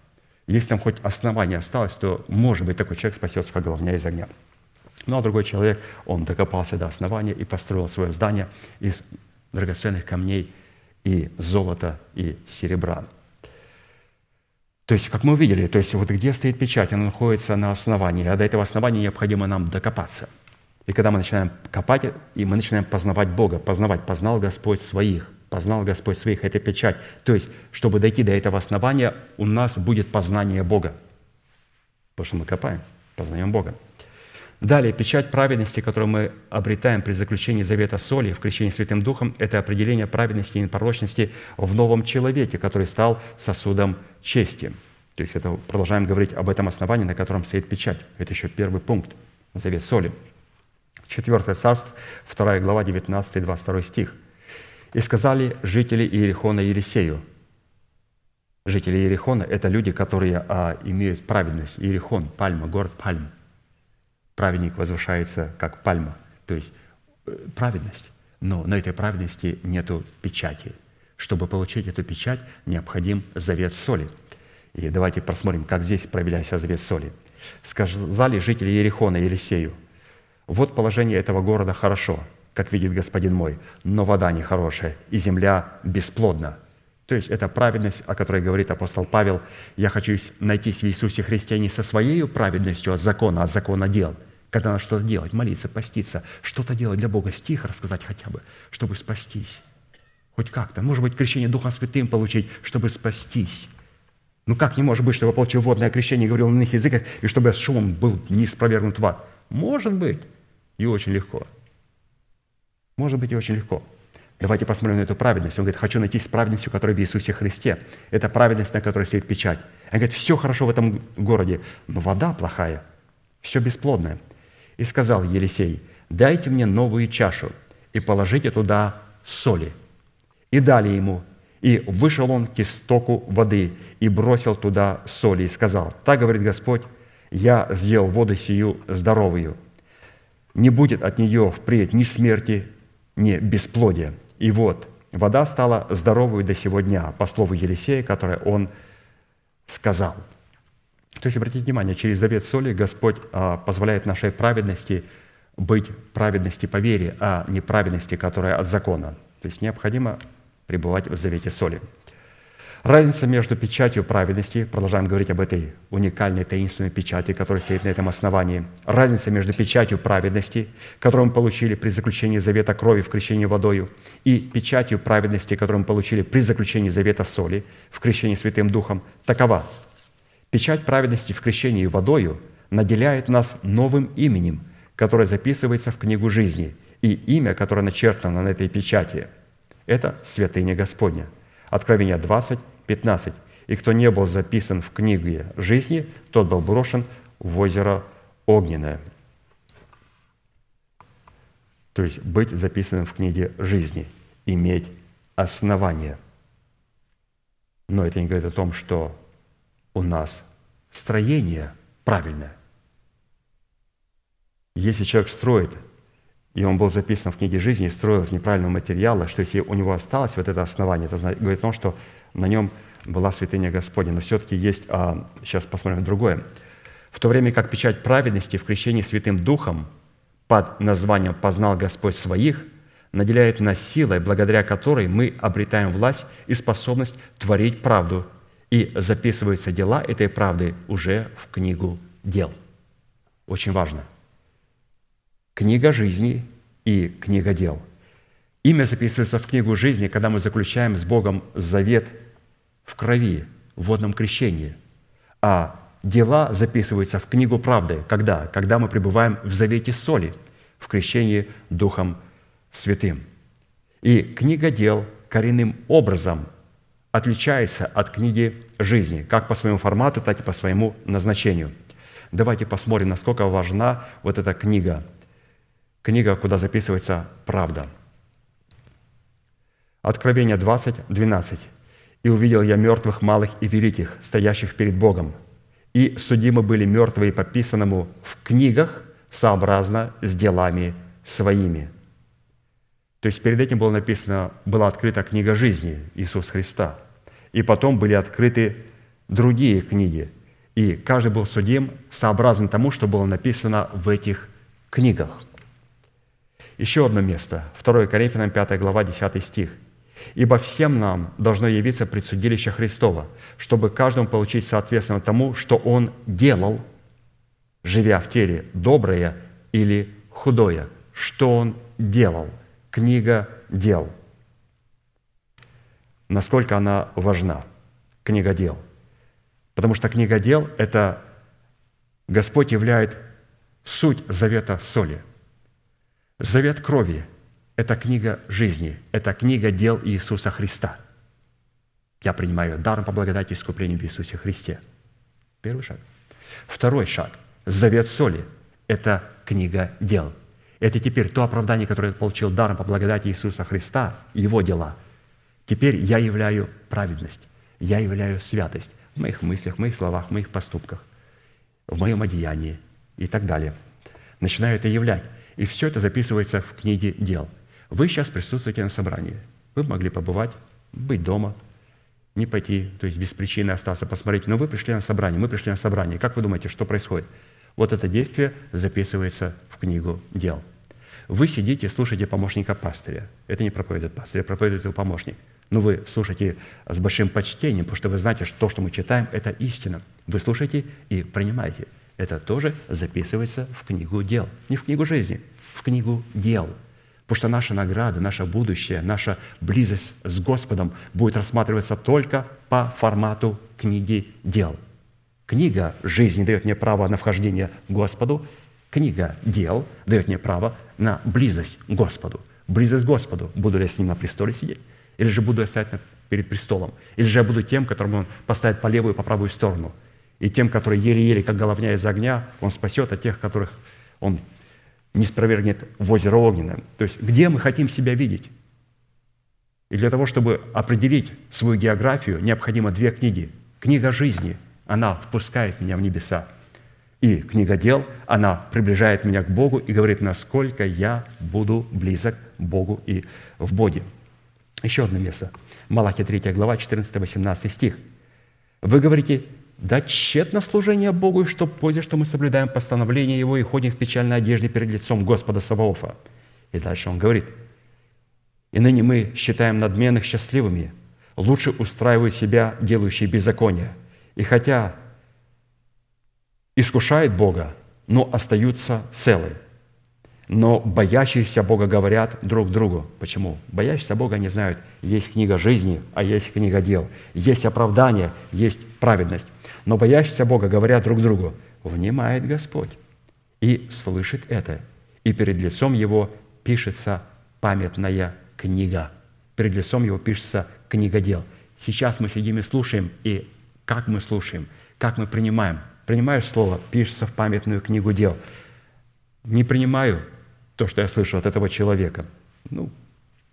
если там хоть основание осталось, то, может быть, такой человек спасется, как головня из огня. Ну, а другой человек, он докопался до основания и построил свое здание из драгоценных камней и золота, и серебра. То есть, как мы увидели, то есть вот где стоит печать, она находится на основании, а до этого основания необходимо нам докопаться. И когда мы начинаем копать, и мы начинаем познавать Бога, познавать, познал Господь своих, познал Господь своих. Это печать. То есть, чтобы дойти до этого основания, у нас будет познание Бога. Потому что мы копаем, познаем Бога. Далее, печать праведности, которую мы обретаем при заключении завета соли в крещении Святым Духом, это определение праведности и непорочности в новом человеке, который стал сосудом чести. То есть это продолжаем говорить об этом основании, на котором стоит печать. Это еще первый пункт, завет соли. Четвертое царство, 2 глава, 19-22 стих. «И сказали жители Иерихона Елисею». Жители Иерихона – это люди, которые а, имеют праведность. Иерихон, пальма, город пальм – праведник возвышается как пальма, то есть э, праведность. Но на этой праведности нету печати. Чтобы получить эту печать, необходим завет соли. И давайте посмотрим, как здесь проявляется завет соли. Сказали жители Ерехона Елисею, вот положение этого города хорошо, как видит господин мой, но вода нехорошая, и земля бесплодна. То есть это праведность, о которой говорит апостол Павел. Я хочу найтись в Иисусе Христе не со своей праведностью от закона, а от закона дел. Когда надо что-то делать, молиться, поститься, что-то делать для Бога, стих рассказать хотя бы, чтобы спастись. Хоть как-то. Может быть, крещение Духом Святым получить, чтобы спастись. Ну как не может быть, чтобы я получил водное крещение говорил на иных языках, и чтобы я с шумом был не спровергнут в ад? Может быть. И очень легко. Может быть, и очень легко. Давайте посмотрим на эту праведность. Он говорит, хочу найти с которая в Иисусе Христе. Это праведность, на которой стоит печать. Он говорит, все хорошо в этом городе, но вода плохая, все бесплодное. И сказал Елисей, дайте мне новую чашу и положите туда соли. И дали ему, и вышел он к истоку воды и бросил туда соли и сказал, так говорит Господь, я сделал воду сию здоровую. Не будет от нее впредь ни смерти, ни бесплодия. И вот, вода стала здоровой до сего дня, по слову Елисея, которое он сказал. То есть, обратите внимание, через завет соли Господь а, позволяет нашей праведности быть праведности по вере, а не праведности, которая от закона. То есть необходимо пребывать в завете соли. Разница между печатью праведности, продолжаем говорить об этой уникальной таинственной печати, которая стоит на этом основании. Разница между печатью праведности, которую мы получили при заключении завета крови в крещении водою, и печатью праведности, которую мы получили при заключении завета соли в крещении Святым Духом, такова. Печать праведности в крещении водою наделяет нас новым именем, которое записывается в книгу жизни, и имя, которое начертано на этой печати – это святыня Господня. Откровение 20, 15. «И кто не был записан в книге жизни, тот был брошен в озеро огненное». То есть быть записанным в книге жизни, иметь основание. Но это не говорит о том, что у нас строение правильное. Если человек строит, и он был записан в книге жизни и строил из неправильного материала, что если у него осталось вот это основание, это говорит о том, что на нем была святыня Господня. Но все-таки есть, а, сейчас посмотрим другое. В то время как печать праведности в крещении Святым Духом под названием «Познал Господь своих» наделяет нас силой, благодаря которой мы обретаем власть и способность творить правду, и записываются дела этой правды уже в книгу дел. Очень важно. Книга жизни и книга дел – Имя записывается в книгу жизни, когда мы заключаем с Богом завет в крови, в водном крещении. А дела записываются в книгу правды. Когда? Когда мы пребываем в завете соли, в крещении Духом Святым. И книга дел коренным образом отличается от книги жизни, как по своему формату, так и по своему назначению. Давайте посмотрим, насколько важна вот эта книга. Книга, куда записывается правда – Откровение 20, 12. «И увидел я мертвых, малых и великих, стоящих перед Богом, и судимы были мертвые по писанному в книгах, сообразно с делами своими». То есть перед этим было написано, была открыта книга жизни Иисуса Христа, и потом были открыты другие книги, и каждый был судим сообразно тому, что было написано в этих книгах. Еще одно место, 2 Коринфянам 5 глава, 10 стих – Ибо всем нам должно явиться предсудилище Христова, чтобы каждому получить соответственно тому, что он делал, живя в теле, доброе или худое. Что он делал? Книга дел. насколько она важна, книга дел. Потому что книга дел – это Господь являет суть завета соли. Завет крови – это книга жизни, это книга дел Иисуса Христа. Я принимаю даром по благодати искупления в Иисусе Христе. Первый шаг. Второй шаг. Завет соли – это книга дел. Это теперь то оправдание, которое я получил даром по благодати Иисуса Христа, Его дела. Теперь я являю праведность, я являю святость в моих мыслях, в моих словах, в моих поступках, в моем одеянии и так далее. Начинаю это являть. И все это записывается в книге дел. Вы сейчас присутствуете на собрании. Вы могли побывать, быть дома, не пойти, то есть без причины остаться, посмотреть. Но вы пришли на собрание, мы пришли на собрание. Как вы думаете, что происходит? Вот это действие записывается в книгу дел. Вы сидите, слушаете помощника пастыря. Это не проповедует пастырь, а проповедует его помощник. Но вы слушаете с большим почтением, потому что вы знаете, что то, что мы читаем, это истина. Вы слушаете и принимаете. Это тоже записывается в книгу дел. Не в книгу жизни, в книгу дел – Потому что наша награда, наше будущее, наша близость с Господом будет рассматриваться только по формату книги дел. Книга жизни дает мне право на вхождение к Господу, книга дел дает мне право на близость к Господу. Близость к Господу. Буду ли я с Ним на престоле сидеть? Или же буду я стоять перед престолом? Или же я буду тем, которым Он поставит по левую и по правую сторону? И тем, которые еле-еле, как головня из огня, Он спасет, а тех, которых Он не спровергнет в озеро огненное. То есть где мы хотим себя видеть? И для того, чтобы определить свою географию, необходимо две книги. Книга жизни, она впускает меня в небеса. И книга дел, она приближает меня к Богу и говорит, насколько я буду близок Богу и в Боге. Еще одно место. Малахия 3 глава, 14-18 стих. Вы говорите, да тщетно служение Богу, и что пользы, что мы соблюдаем постановление Его и ходим в печальной одежде перед лицом Господа Саваофа. И дальше он говорит, «И ныне мы считаем надменных счастливыми, лучше устраивают себя, делающие беззаконие. И хотя искушают Бога, но остаются целы. Но боящиеся Бога говорят друг другу. Почему? Боящиеся Бога не знают, есть книга жизни, а есть книга дел. Есть оправдание, есть праведность. Но боящиеся Бога говорят друг другу, внимает Господь и слышит это. И перед лицом Его пишется памятная книга. Перед лицом Его пишется книга дел. Сейчас мы сидим и слушаем, и как мы слушаем, как мы принимаем. Принимаешь слово, пишется в памятную книгу дел. Не принимаю то, что я слышу от этого человека. Ну,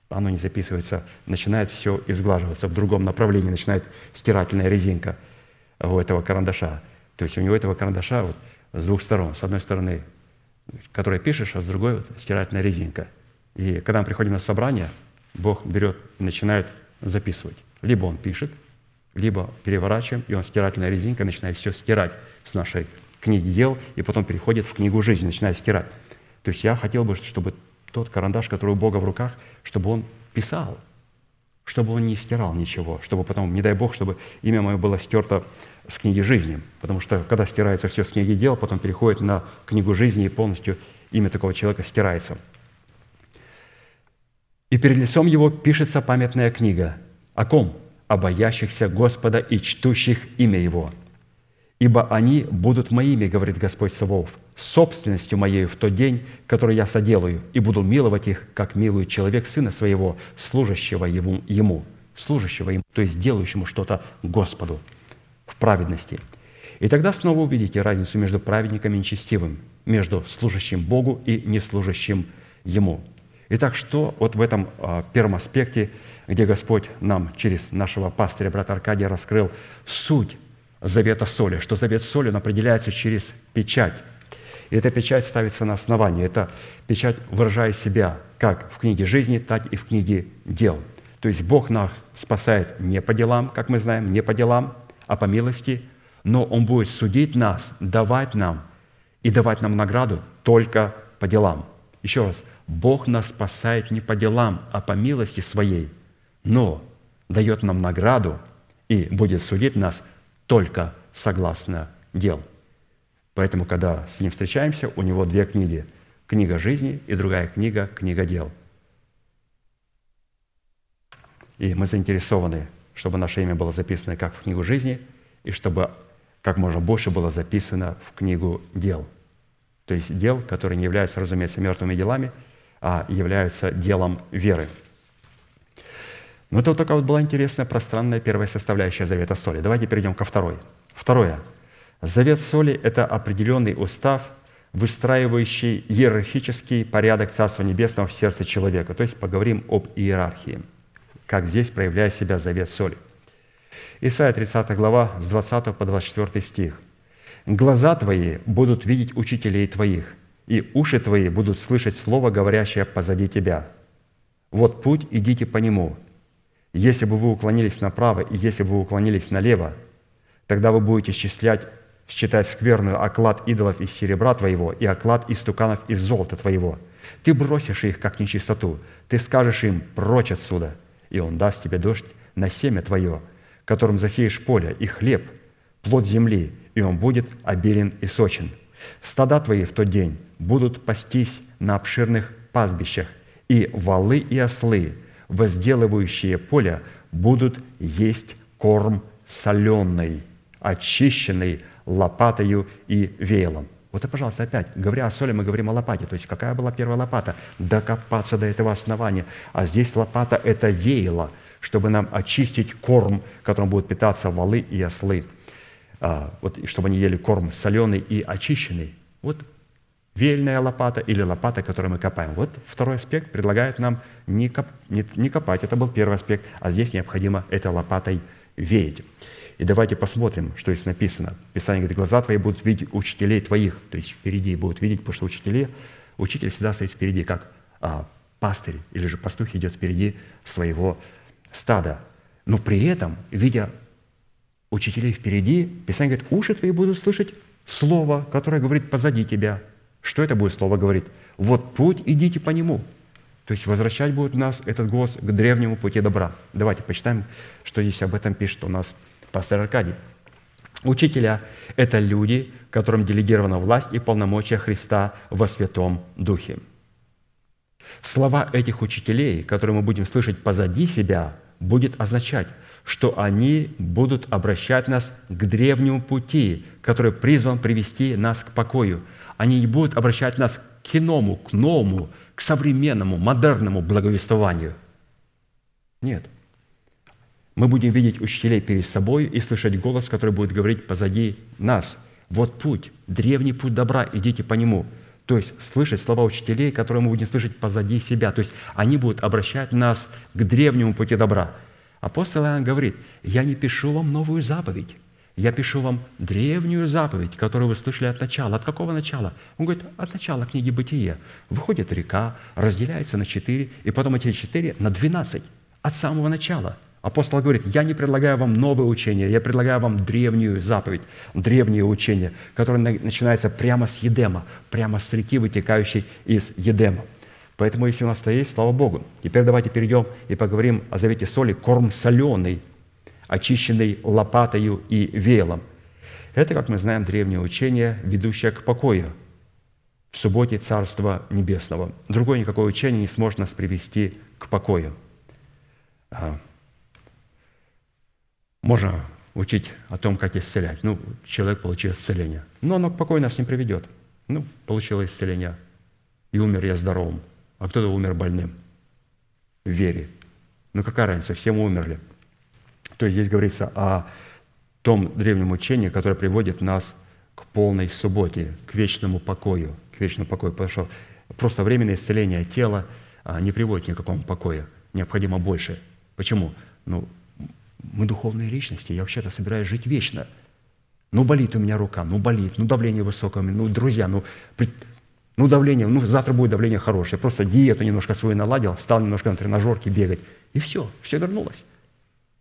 оно не записывается, начинает все изглаживаться в другом направлении, начинает стирательная резинка – у этого карандаша. То есть у него этого карандаша вот с двух сторон. С одной стороны, которой пишешь, а с другой вот стирательная резинка. И когда мы приходим на собрание, Бог берет и начинает записывать. Либо Он пишет, либо переворачиваем, и Он стирательной резинкой начинает все стирать с нашей книги дел, и потом переходит в книгу жизни, начинает стирать. То есть я хотел бы, чтобы тот карандаш, который у Бога в руках, чтобы он писал – чтобы он не стирал ничего, чтобы потом, не дай Бог, чтобы имя мое было стерто с книги жизни. Потому что когда стирается все с книги дел, потом переходит на книгу жизни, и полностью имя такого человека стирается. И перед лицом его пишется памятная книга. О ком? О боящихся Господа и чтущих имя Его – ибо они будут моими, говорит Господь Саваоф, собственностью моей в тот день, который я соделаю, и буду миловать их, как милует человек сына своего, служащего ему, ему служащего ему, то есть делающему что-то Господу в праведности. И тогда снова увидите разницу между праведником и нечестивым, между служащим Богу и неслужащим Ему. Итак, что вот в этом а, первом аспекте, где Господь нам через нашего пастыря, брата Аркадия, раскрыл суть завета соли, что завет соли он определяется через печать. И эта печать ставится на основании. Это печать выражает себя как в книге жизни, так и в книге дел. То есть Бог нас спасает не по делам, как мы знаем, не по делам, а по милости, но Он будет судить нас, давать нам и давать нам награду только по делам. Еще раз, Бог нас спасает не по делам, а по милости Своей, но дает нам награду и будет судить нас только согласно дел. Поэтому, когда с ним встречаемся, у него две книги. Книга жизни и другая книга – книга дел. И мы заинтересованы чтобы наше имя было записано как в книгу жизни, и чтобы как можно больше было записано в книгу дел. То есть дел, которые не являются, разумеется, мертвыми делами, а являются делом веры. Но это вот только вот была интересная пространная первая составляющая завета соли. Давайте перейдем ко второй. Второе. Завет соли – это определенный устав, выстраивающий иерархический порядок Царства Небесного в сердце человека. То есть поговорим об иерархии, как здесь проявляет себя завет соли. Исайя 30 глава с 20 по 24 стих. «Глаза твои будут видеть учителей твоих, и уши твои будут слышать слово, говорящее позади тебя. Вот путь, идите по нему. Если бы вы уклонились направо, и если бы вы уклонились налево, тогда вы будете счислять считать скверную оклад идолов из серебра твоего и оклад из туканов из золота твоего. Ты бросишь их, как нечистоту. Ты скажешь им, прочь отсюда, и он даст тебе дождь на семя твое, которым засеешь поле, и хлеб, плод земли, и он будет обилен и сочен. Стада твои в тот день будут пастись на обширных пастбищах, и валы и ослы, возделывающие поле, будут есть корм соленый, очищенный лопатою и веялом. Вот и, пожалуйста, опять, говоря о соли, мы говорим о лопате. То есть какая была первая лопата? Докопаться до этого основания. А здесь лопата – это веяло, чтобы нам очистить корм, которым будут питаться валы и ослы. А, вот, чтобы они ели корм соленый и очищенный. Вот веяльная лопата или лопата, которую мы копаем. Вот второй аспект предлагает нам не, коп, не, не копать, это был первый аспект, а здесь необходимо этой лопатой веять. И давайте посмотрим, что здесь написано. Писание говорит, глаза твои будут видеть учителей твоих, то есть впереди будут видеть, потому что учители, учитель всегда стоит впереди, как а, пастырь или же пастух идет впереди своего стада. Но при этом, видя учителей впереди, Писание говорит, уши твои будут слышать слово, которое говорит позади тебя. Что это будет слово говорит? Вот путь, идите по нему. То есть возвращать будет нас этот голос к древнему пути добра. Давайте почитаем, что здесь об этом пишет у нас пастор Аркадий. Учителя – это люди, которым делегирована власть и полномочия Христа во Святом Духе. Слова этих учителей, которые мы будем слышать позади себя, будет означать, что они будут обращать нас к древнему пути, который призван привести нас к покою. Они не будут обращать нас к иному, к новому, к современному, модерному благовествованию. Нет – мы будем видеть учителей перед собой и слышать голос, который будет говорить позади нас. Вот путь, древний путь добра, идите по нему. То есть слышать слова учителей, которые мы будем слышать позади себя. То есть они будут обращать нас к древнему пути добра. Апостол Иоанн говорит, я не пишу вам новую заповедь, я пишу вам древнюю заповедь, которую вы слышали от начала. От какого начала? Он говорит, от начала книги Бытия. Выходит река, разделяется на четыре, и потом эти четыре на двенадцать. От самого начала – Апостол говорит, я не предлагаю вам новое учение, я предлагаю вам древнюю заповедь, древнее учение, которое начинается прямо с Едема, прямо с реки, вытекающей из Едема. Поэтому, если у нас это есть, слава Богу. Теперь давайте перейдем и поговорим о завете соли, корм соленый, очищенный лопатою и веялом. Это, как мы знаем, древнее учение, ведущее к покою в субботе Царства Небесного. Другое никакое учение не сможет нас привести к покою. Можно учить о том, как исцелять. Ну, человек получил исцеление. Но оно к покою нас не приведет. Ну, получил исцеление. И умер я здоровым. А кто-то умер больным. В вере. Ну, какая разница? Все мы умерли. То есть здесь говорится о том древнем учении, которое приводит нас к полной субботе, к вечному покою. К вечному покою. Потому что просто временное исцеление тела а, не приводит ни к какому покою. Необходимо больше. Почему? Ну, мы духовные личности, я вообще-то собираюсь жить вечно. Ну, болит у меня рука, ну, болит, ну, давление высокое, ну, друзья, ну, ну, давление, ну, завтра будет давление хорошее. Я просто диету немножко свою наладил, стал немножко на тренажерке бегать, и все, все вернулось.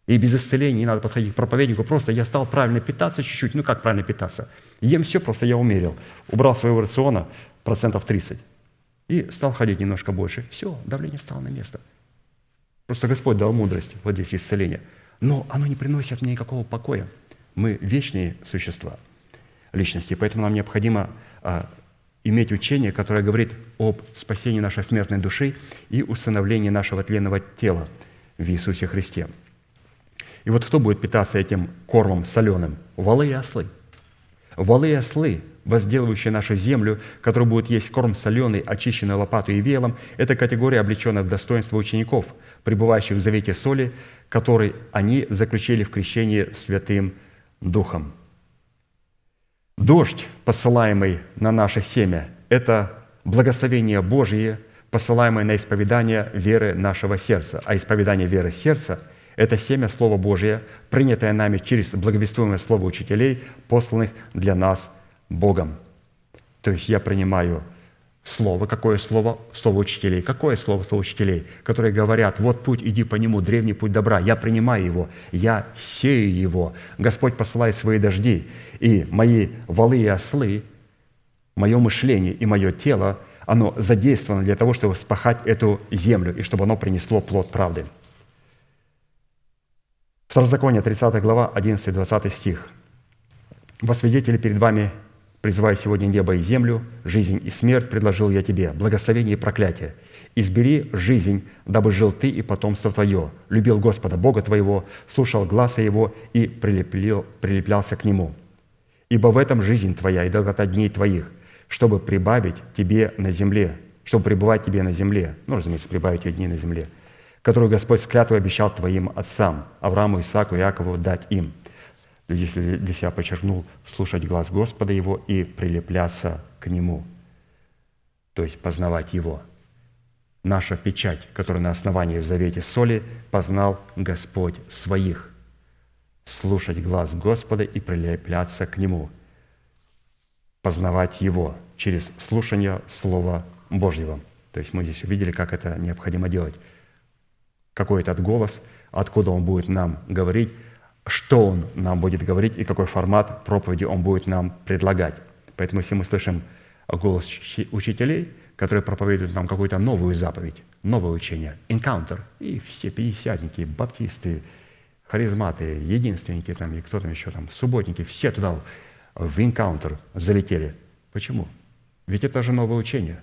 И без исцеления не надо подходить к проповеднику, просто я стал правильно питаться чуть-чуть, ну, как правильно питаться? Ем все, просто я умерил. Убрал своего рациона процентов 30 и стал ходить немножко больше. Все, давление встало на место. Просто Господь дал мудрость, вот здесь исцеление – но оно не приносит мне никакого покоя. Мы вечные существа, личности, поэтому нам необходимо а, иметь учение, которое говорит об спасении нашей смертной души и установлении нашего тленного тела в Иисусе Христе. И вот кто будет питаться этим кормом соленым? Валы и ослы. Валы и ослы, возделывающие нашу землю, которые будут есть корм соленый, очищенный лопатой и велом, это категория, облеченная в достоинство учеников, пребывающих в завете соли, который они заключили в крещении Святым Духом. Дождь, посылаемый на наше семя, это благословение Божие, посылаемое на исповедание веры нашего сердца. А исповедание веры сердца – это семя Слова Божия, принятое нами через благовествуемое Слово учителей, посланных для нас Богом. То есть я принимаю Слово. Какое слово? Слово учителей. Какое слово? Слово учителей, которые говорят, вот путь, иди по нему, древний путь добра. Я принимаю его, я сею его. Господь посылает свои дожди, и мои валы и ослы, мое мышление и мое тело, оно задействовано для того, чтобы спахать эту землю, и чтобы оно принесло плод правды. Второзаконие, 30 глава, 11-20 стих. «Во свидетели перед вами Призываю сегодня небо и землю, жизнь и смерть предложил я тебе, благословение и проклятие. Избери жизнь, дабы жил ты и потомство твое, любил Господа Бога твоего, слушал гласа Его и прилеплил, прилеплялся к Нему. Ибо в этом жизнь твоя и долгота дней твоих, чтобы прибавить тебе на земле, чтобы пребывать тебе на земле, ну, разумеется, прибавить тебе дни на земле, которую Господь с клятвой обещал твоим отцам, Аврааму, Исааку и Якову дать им – здесь для себя подчеркнул, слушать глаз Господа Его и прилепляться к Нему, то есть познавать Его. Наша печать, которая на основании в завете соли познал Господь своих. Слушать глаз Господа и прилепляться к Нему. Познавать Его через слушание Слова Божьего. То есть мы здесь увидели, как это необходимо делать. Какой этот голос, откуда он будет нам говорить, что Он нам будет говорить и какой формат проповеди Он будет нам предлагать. Поэтому если мы слышим голос учителей, которые проповедуют нам какую-то новую заповедь, новое учение, encounter, и все пятидесятники, баптисты, харизматы, единственники там, и кто там еще там, субботники, все туда в encounter залетели. Почему? Ведь это же новое учение.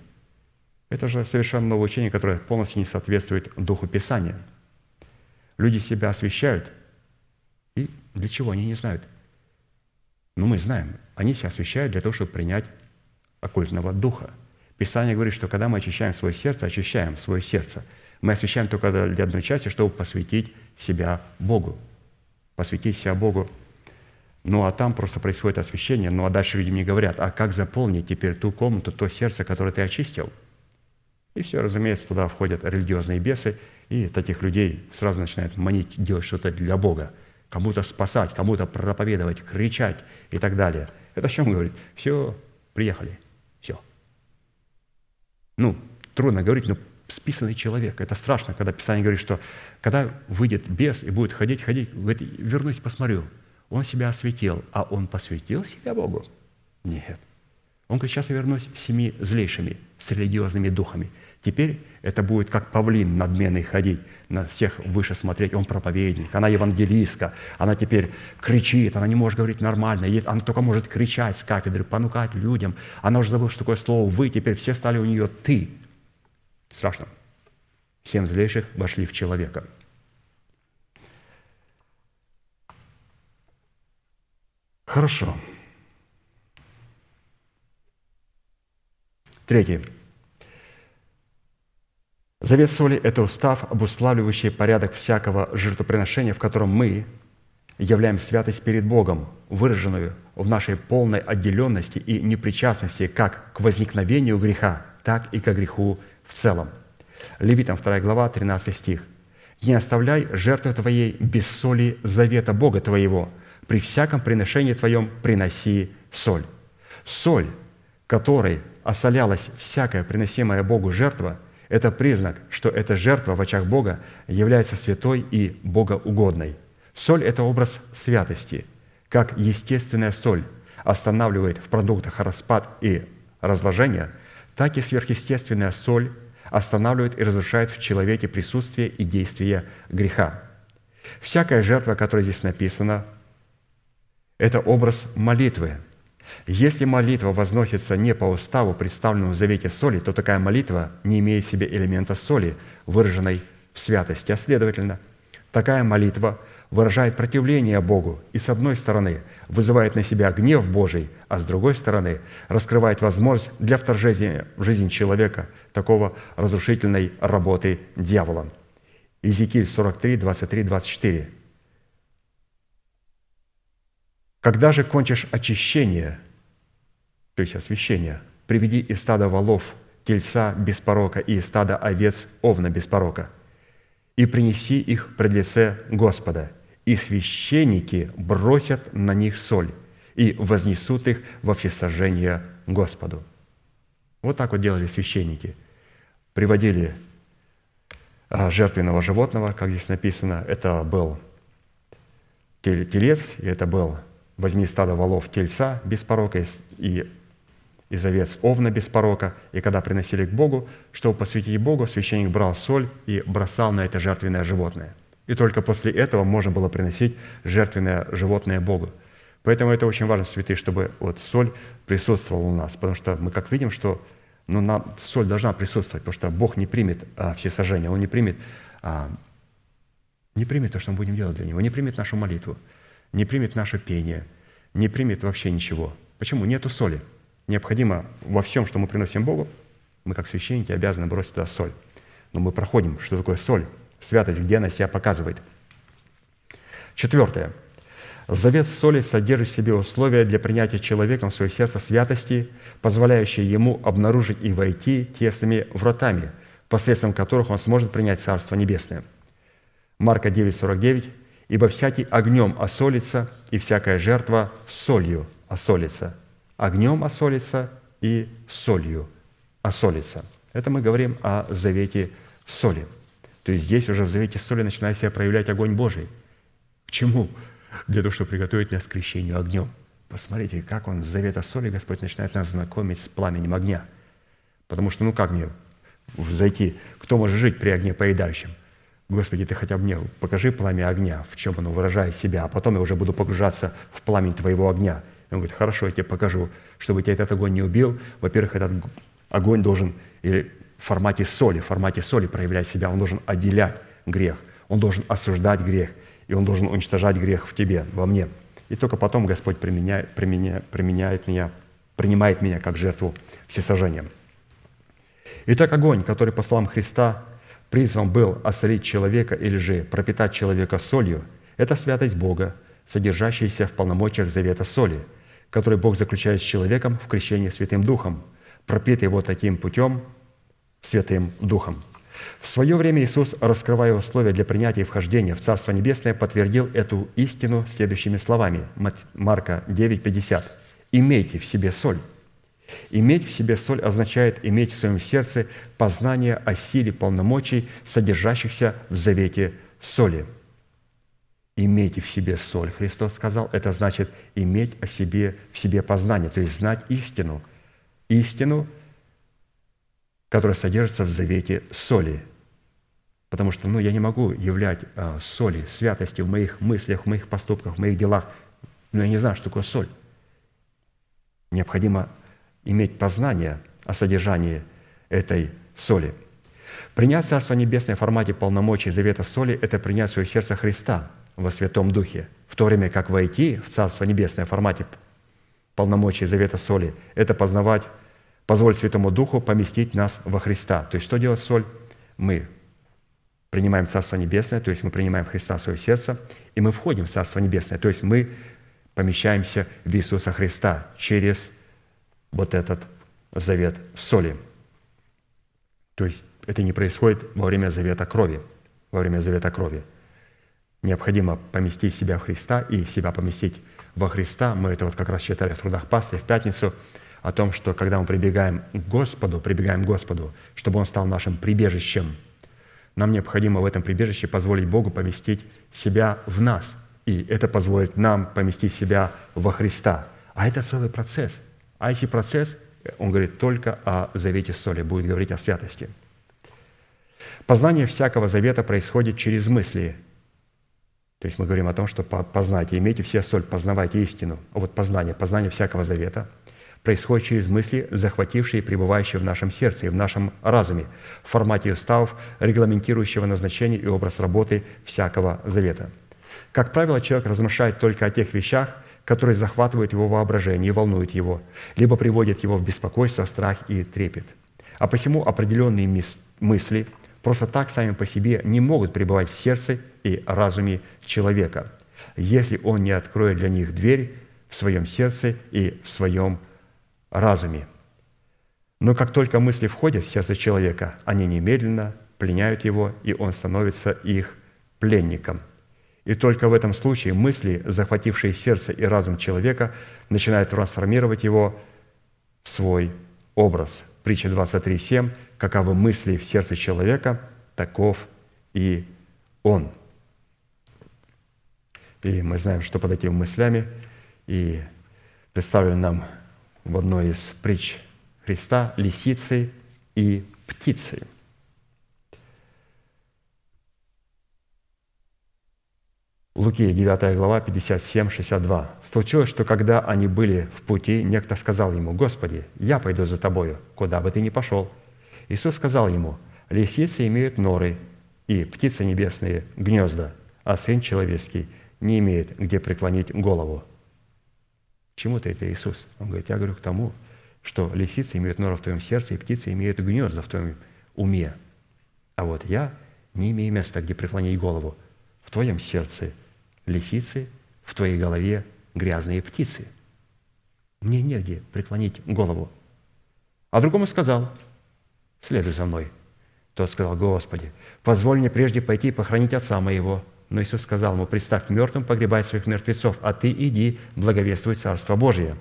Это же совершенно новое учение, которое полностью не соответствует Духу Писания. Люди себя и для чего? Они не знают. Но мы знаем. Они себя освящают для того, чтобы принять оккультного духа. Писание говорит, что когда мы очищаем свое сердце, очищаем свое сердце, мы освящаем только для одной части, чтобы посвятить себя Богу. Посвятить себя Богу. Ну, а там просто происходит освящение. Ну, а дальше люди мне говорят, а как заполнить теперь ту комнату, то сердце, которое ты очистил? И все, разумеется, туда входят религиозные бесы, и таких людей сразу начинают манить делать что-то для Бога – кому-то спасать, кому-то проповедовать, кричать и так далее. Это о чем говорит? Все, приехали, все. Ну, трудно говорить, но списанный человек. Это страшно, когда Писание говорит, что когда выйдет бес и будет ходить, ходить, говорит, вернусь, посмотрю. Он себя осветил, а он посвятил себя Богу? Нет. Он говорит, сейчас я вернусь с семи злейшими, с религиозными духами. Теперь это будет как павлин надменный ходить, на всех выше смотреть. Он проповедник, она евангелистка, она теперь кричит, она не может говорить нормально, она только может кричать с кафедры, понукать людям. Она уже забыла, что такое слово «вы», теперь все стали у нее «ты». Страшно. Семь злейших вошли в человека. Хорошо. Третий. Завет соли – это устав, обуславливающий порядок всякого жертвоприношения, в котором мы являем святость перед Богом, выраженную в нашей полной отделенности и непричастности как к возникновению греха, так и к греху в целом. Левитам 2 глава, 13 стих. «Не оставляй жертвы твоей без соли завета Бога твоего. При всяком приношении твоем приноси соль». Соль, которой осолялась всякая приносимая Богу жертва – это признак, что эта жертва в очах Бога является святой и богоугодной. Соль – это образ святости, как естественная соль останавливает в продуктах распад и разложение, так и сверхъестественная соль останавливает и разрушает в человеке присутствие и действие греха. Всякая жертва, которая здесь написана, это образ молитвы, если молитва возносится не по уставу, представленному в завете соли, то такая молитва не имеет в себе элемента соли, выраженной в святости. А следовательно, Такая молитва выражает противление Богу и, с одной стороны, вызывает на себя гнев Божий, а с другой стороны, раскрывает возможность для вторжения в жизнь человека такого разрушительной работы дьявола. Иезекииль 43, 23, 24. «Когда же кончишь очищение, то есть освящение, приведи из стада волов тельца без порока и из стада овец овна без порока, и принеси их пред лице Господа, и священники бросят на них соль и вознесут их во всесожжение Господу». Вот так вот делали священники. Приводили а, жертвенного животного, как здесь написано. Это был телец, и это был «возьми стадо волов тельца без порока и из овец овна без порока». И когда приносили к Богу, чтобы посвятить Богу, священник брал соль и бросал на это жертвенное животное – и только после этого можно было приносить жертвенное животное Богу. Поэтому это очень важно, святые, чтобы вот соль присутствовала у нас, потому что мы как видим, что ну, нам, соль должна присутствовать, потому что Бог не примет а, все сожжения, Он не примет, а, не примет то, что мы будем делать для Него, не примет нашу молитву, не примет наше пение, не примет вообще ничего. Почему? Нету соли. Необходимо во всем, что мы приносим Богу, мы как священники обязаны бросить туда соль. Но мы проходим, что такое соль – Святость, где она себя показывает. Четвертое. Завет соли содержит в себе условия для принятия человеком в свое сердце святости, позволяющие ему обнаружить и войти тесными вратами, посредством которых он сможет принять Царство Небесное. Марка 9:49. «Ибо всякий огнем осолится, и всякая жертва солью осолится». Огнем осолится и солью осолится. Это мы говорим о завете соли – то есть здесь уже в завете соли начинает себя проявлять огонь Божий. К чему? Для того, чтобы приготовить нас к крещению огнем. Посмотрите, как он в завета соли, Господь начинает нас знакомить с пламенем огня. Потому что, ну как мне зайти, кто может жить при огне поедающем? Господи, Ты хотя бы мне покажи пламя огня, в чем оно выражает себя, а потом я уже буду погружаться в пламень Твоего огня. И он говорит, хорошо, я тебе покажу, чтобы тебя этот огонь не убил. Во-первых, этот огонь должен, или в формате соли, в формате соли проявлять себя. Он должен отделять грех, он должен осуждать грех, и он должен уничтожать грех в тебе, во мне. И только потом Господь применяет, применяет, применяет меня, принимает меня как жертву всесожжением. Итак, огонь, который по словам Христа призван был осолить человека или же пропитать человека солью, это святость Бога, содержащаяся в полномочиях завета соли, который Бог заключает с человеком в крещении Святым Духом, пропитый его таким путем, Святым Духом. В свое время Иисус, раскрывая условия для принятия и вхождения в Царство Небесное, подтвердил эту истину следующими словами. Марка 9:50. «Имейте в себе соль». Иметь в себе соль означает иметь в своем сердце познание о силе полномочий, содержащихся в завете соли. Имейте в себе соль, Христос сказал, это значит иметь о себе, в себе познание, то есть знать истину. Истину, которая содержится в завете соли. Потому что ну, я не могу являть а, соли, святости в моих мыслях, в моих поступках, в моих делах, но я не знаю, что такое соль. Необходимо иметь познание о содержании этой соли. Принять Царство Небесное в формате полномочий завета соли – это принять свое сердце Христа во Святом Духе, в то время как войти в Царство Небесное в формате полномочий завета соли – это познавать Позволь Святому Духу поместить нас во Христа. То есть что делает соль? Мы принимаем Царство Небесное, то есть мы принимаем Христа в свое сердце, и мы входим в Царство Небесное, то есть мы помещаемся в Иисуса Христа через вот этот завет соли. То есть это не происходит во время завета крови. Во время завета крови. Необходимо поместить себя в Христа и себя поместить во Христа. Мы это вот как раз читали в трудах пастыря в пятницу – о том, что когда мы прибегаем к Господу, прибегаем к Господу, чтобы Он стал нашим прибежищем, нам необходимо в этом прибежище позволить Богу поместить себя в нас. И это позволит нам поместить себя во Христа. А это целый процесс. А если процесс, он говорит только о завете соли, будет говорить о святости. Познание всякого завета происходит через мысли. То есть мы говорим о том, что познайте, имейте все соль, познавайте истину. А вот познание, познание всякого завета – происходит через мысли, захватившие и пребывающие в нашем сердце и в нашем разуме, в формате уставов, регламентирующего назначение и образ работы всякого завета. Как правило, человек размышляет только о тех вещах, которые захватывают его воображение и волнуют его, либо приводят его в беспокойство, страх и трепет. А посему определенные мысли просто так сами по себе не могут пребывать в сердце и разуме человека, если он не откроет для них дверь в своем сердце и в своем разуме. Но как только мысли входят в сердце человека, они немедленно пленяют его, и он становится их пленником. И только в этом случае мысли, захватившие сердце и разум человека, начинают трансформировать его в свой образ. Притча 23.7 «Каковы мысли в сердце человека, таков и он». И мы знаем, что под этими мыслями и представлен нам в одной из притч Христа лисицей и птицей. Луки, 9 глава, 57-62. «Случилось, что когда они были в пути, некто сказал ему, «Господи, я пойду за тобою, куда бы ты ни пошел». Иисус сказал ему, «Лисицы имеют норы, и птицы небесные – гнезда, а Сын Человеческий не имеет, где преклонить голову». Чему ты это, Иисус? Он говорит, я говорю к тому, что лисицы имеют нору в твоем сердце, и птицы имеют гнезда в твоем уме. А вот я не имею места, где преклонить голову. В твоем сердце лисицы, в твоей голове грязные птицы. Мне негде преклонить голову. А другому сказал, следуй за мной. Тот сказал, Господи, позволь мне прежде пойти похоронить отца моего. Но Иисус сказал ему, представь мертвым погребать своих мертвецов, а ты иди, благовествуй Царство Божие.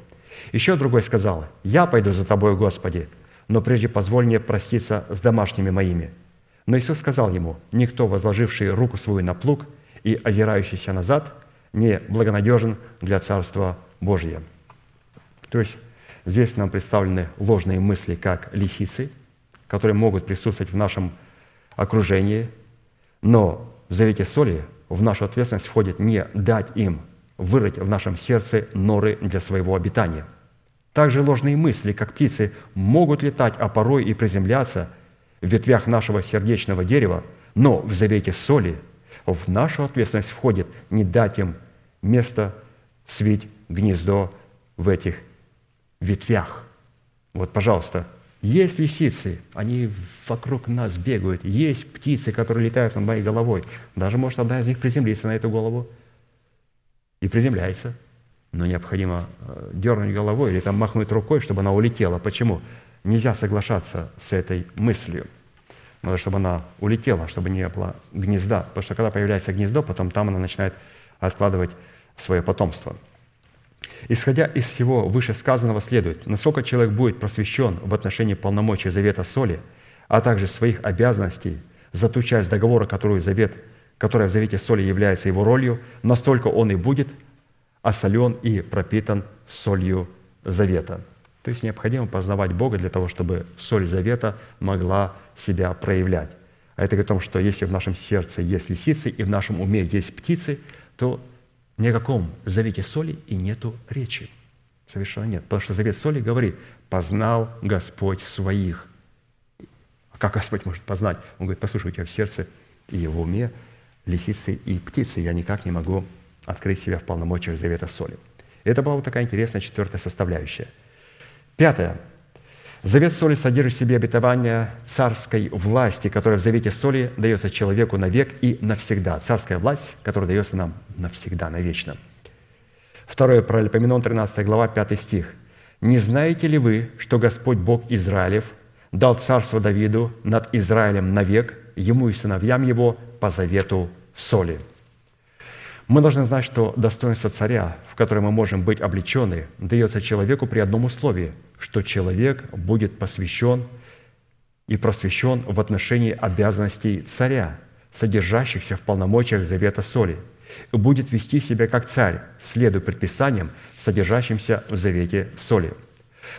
Еще другой сказал, я пойду за тобой, Господи, но прежде позволь мне проститься с домашними моими. Но Иисус сказал ему, никто, возложивший руку свою на плуг и озирающийся назад, не благонадежен для Царства Божия. То есть здесь нам представлены ложные мысли, как лисицы, которые могут присутствовать в нашем окружении, но в завете соли в нашу ответственность входит не дать им вырыть в нашем сердце норы для своего обитания. Также ложные мысли, как птицы, могут летать, а порой и приземляться в ветвях нашего сердечного дерева, но в завете соли в нашу ответственность входит не дать им место свить гнездо в этих ветвях. Вот, пожалуйста, есть лисицы, они вокруг нас бегают. Есть птицы, которые летают над моей головой. Даже может одна из них приземлиться на эту голову. И приземляется. Но необходимо э, дернуть головой или там махнуть рукой, чтобы она улетела. Почему? Нельзя соглашаться с этой мыслью. Чтобы она улетела, чтобы не было гнезда. Потому что когда появляется гнездо, потом там она начинает откладывать свое потомство – Исходя из всего вышесказанного следует, насколько человек будет просвещен в отношении полномочий завета соли, а также своих обязанностей за ту часть договора, которую завет, которая в завете соли является его ролью, настолько он и будет осолен и пропитан солью завета. То есть необходимо познавать Бога для того, чтобы соль завета могла себя проявлять. А это говорит о том, что если в нашем сердце есть лисицы и в нашем уме есть птицы, то ни о каком завете соли и нету речи. Совершенно нет. Потому что завет соли говорит, познал Господь своих. А как Господь может познать? Он говорит, послушай, у тебя в сердце и в уме лисицы и птицы. Я никак не могу открыть себя в полномочиях завета соли. Это была вот такая интересная четвертая составляющая. Пятое. Завет соли содержит в себе обетование царской власти, которая в завете соли дается человеку навек и навсегда. Царская власть, которая дается нам навсегда, навечно. Второе, Паралипоменон, 13 глава, 5 стих. «Не знаете ли вы, что Господь Бог Израилев дал царство Давиду над Израилем навек, ему и сыновьям его по завету соли?» Мы должны знать, что достоинство царя, в мы можем быть облечены, дается человеку при одном условии – что человек будет посвящен и просвещен в отношении обязанностей царя, содержащихся в полномочиях завета соли, и будет вести себя как царь, следуя предписаниям, содержащимся в завете соли.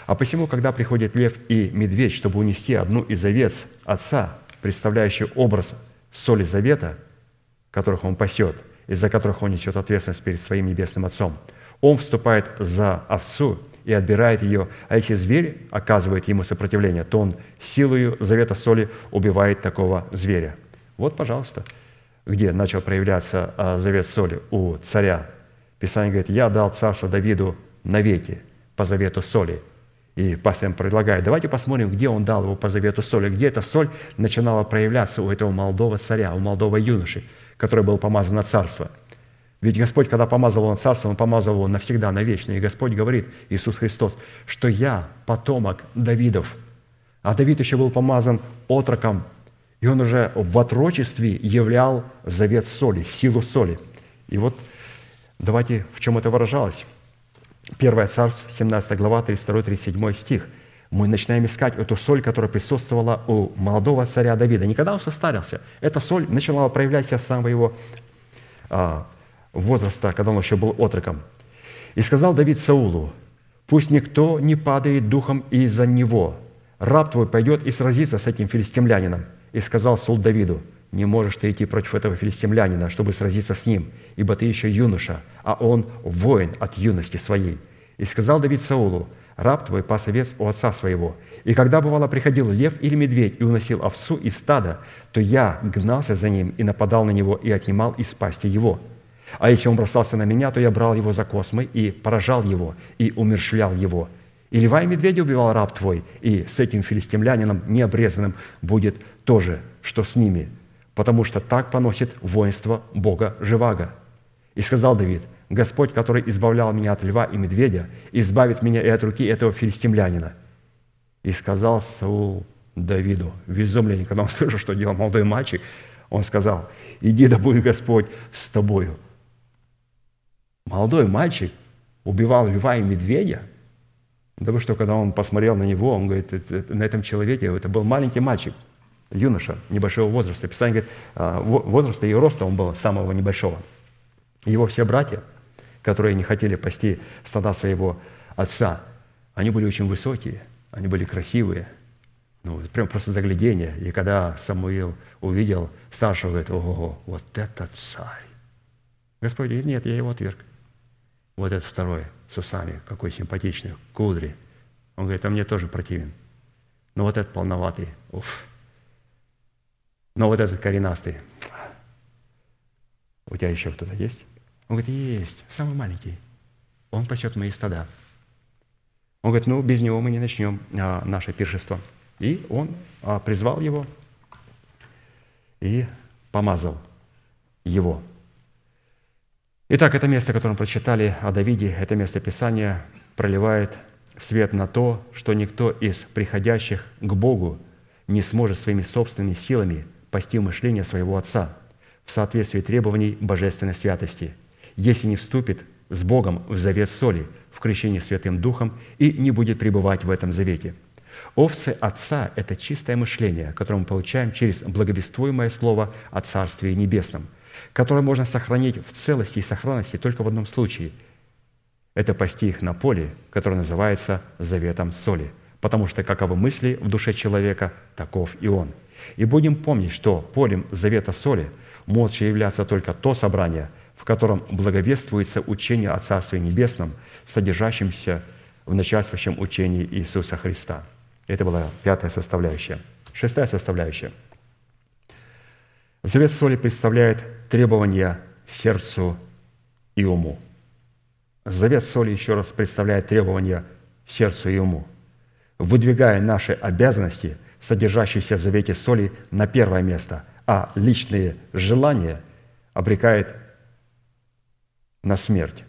А посему, когда приходит лев и медведь, чтобы унести одну из овец отца, представляющий образ соли завета, которых он пасет, из-за которых он несет ответственность перед своим небесным отцом, он вступает за овцу и отбирает ее, а если зверь оказывает ему сопротивление, то он силою завета соли убивает такого зверя. Вот, пожалуйста, где начал проявляться а, завет соли у царя. Писание говорит, я дал царство Давиду навеки по завету соли. И пастор предлагает, давайте посмотрим, где он дал его по завету соли, где эта соль начинала проявляться у этого молодого царя, у молодого юноши, который был помазан на царство – ведь Господь, когда помазал его на царство, Он помазал его навсегда, навечно. И Господь говорит, Иисус Христос, что я потомок Давидов. А Давид еще был помазан отроком, и он уже в отрочестве являл завет соли, силу соли. И вот давайте, в чем это выражалось. Первое царство, 17 глава, 32-37 стих. Мы начинаем искать эту соль, которая присутствовала у молодого царя Давида. Никогда он состарился. Эта соль начала проявлять себя с самого его а, возраста, когда он еще был отроком. «И сказал Давид Саулу, пусть никто не падает духом из-за него. Раб твой пойдет и сразится с этим филистимлянином». И сказал Саул Давиду, «Не можешь ты идти против этого филистимлянина, чтобы сразиться с ним, ибо ты еще юноша, а он воин от юности своей». И сказал Давид Саулу, «Раб твой пас овец у отца своего, и когда, бывало, приходил лев или медведь и уносил овцу из стада, то я гнался за ним и нападал на него и отнимал из пасти его». А если он бросался на меня, то я брал его за космы и поражал его, и умершлял его. И льва и медведя убивал раб твой, и с этим филистимлянином необрезанным будет то же, что с ними, потому что так поносит воинство Бога Живаго. И сказал Давид, Господь, который избавлял меня от льва и медведя, избавит меня и от руки этого филистимлянина. И сказал Саул Давиду, в когда он слышал, что делал молодой мальчик, он сказал, иди да будет Господь с тобою – молодой мальчик убивал льва и медведя, потому что когда он посмотрел на него, он говорит, на этом человеке, это был маленький мальчик, юноша небольшого возраста. Писание говорит, а, возраста и роста он был самого небольшого. Его все братья, которые не хотели пасти стада своего отца, они были очень высокие, они были красивые, ну, прям просто заглядение. И когда Самуил увидел старшего, говорит, ого, вот это царь. Господь говорит, нет, я его отверг. Вот этот второй с усами, какой симпатичный, кудри. Он говорит, а мне тоже противен. Но вот этот полноватый, уф. Но вот этот коренастый. У тебя еще кто-то есть? Он говорит, есть, самый маленький. Он пасет мои стада. Он говорит, ну, без него мы не начнем а, наше пиршество. И он а, призвал его и помазал его – Итак, это место, которое мы прочитали о Давиде, это место Писания проливает свет на то, что никто из приходящих к Богу не сможет своими собственными силами пасти мышление своего Отца в соответствии требований божественной святости, если не вступит с Богом в завет соли, в крещении Святым Духом и не будет пребывать в этом завете. Овцы Отца – это чистое мышление, которое мы получаем через благовествуемое Слово о Царстве Небесном – которое можно сохранить в целости и сохранности только в одном случае. Это пасти их на поле, которое называется заветом соли, потому что каковы мысли в душе человека, таков и он. И будем помнить, что полем завета соли может являться только то собрание, котором благовествуется учение о Царстве Небесном, содержащемся в начальствующем учении Иисуса Христа. Это была пятая составляющая. Шестая составляющая – Завет соли представляет требования сердцу и уму. Завет соли еще раз представляет требования сердцу и уму, выдвигая наши обязанности, содержащиеся в завете соли, на первое место, а личные желания обрекает на смерть.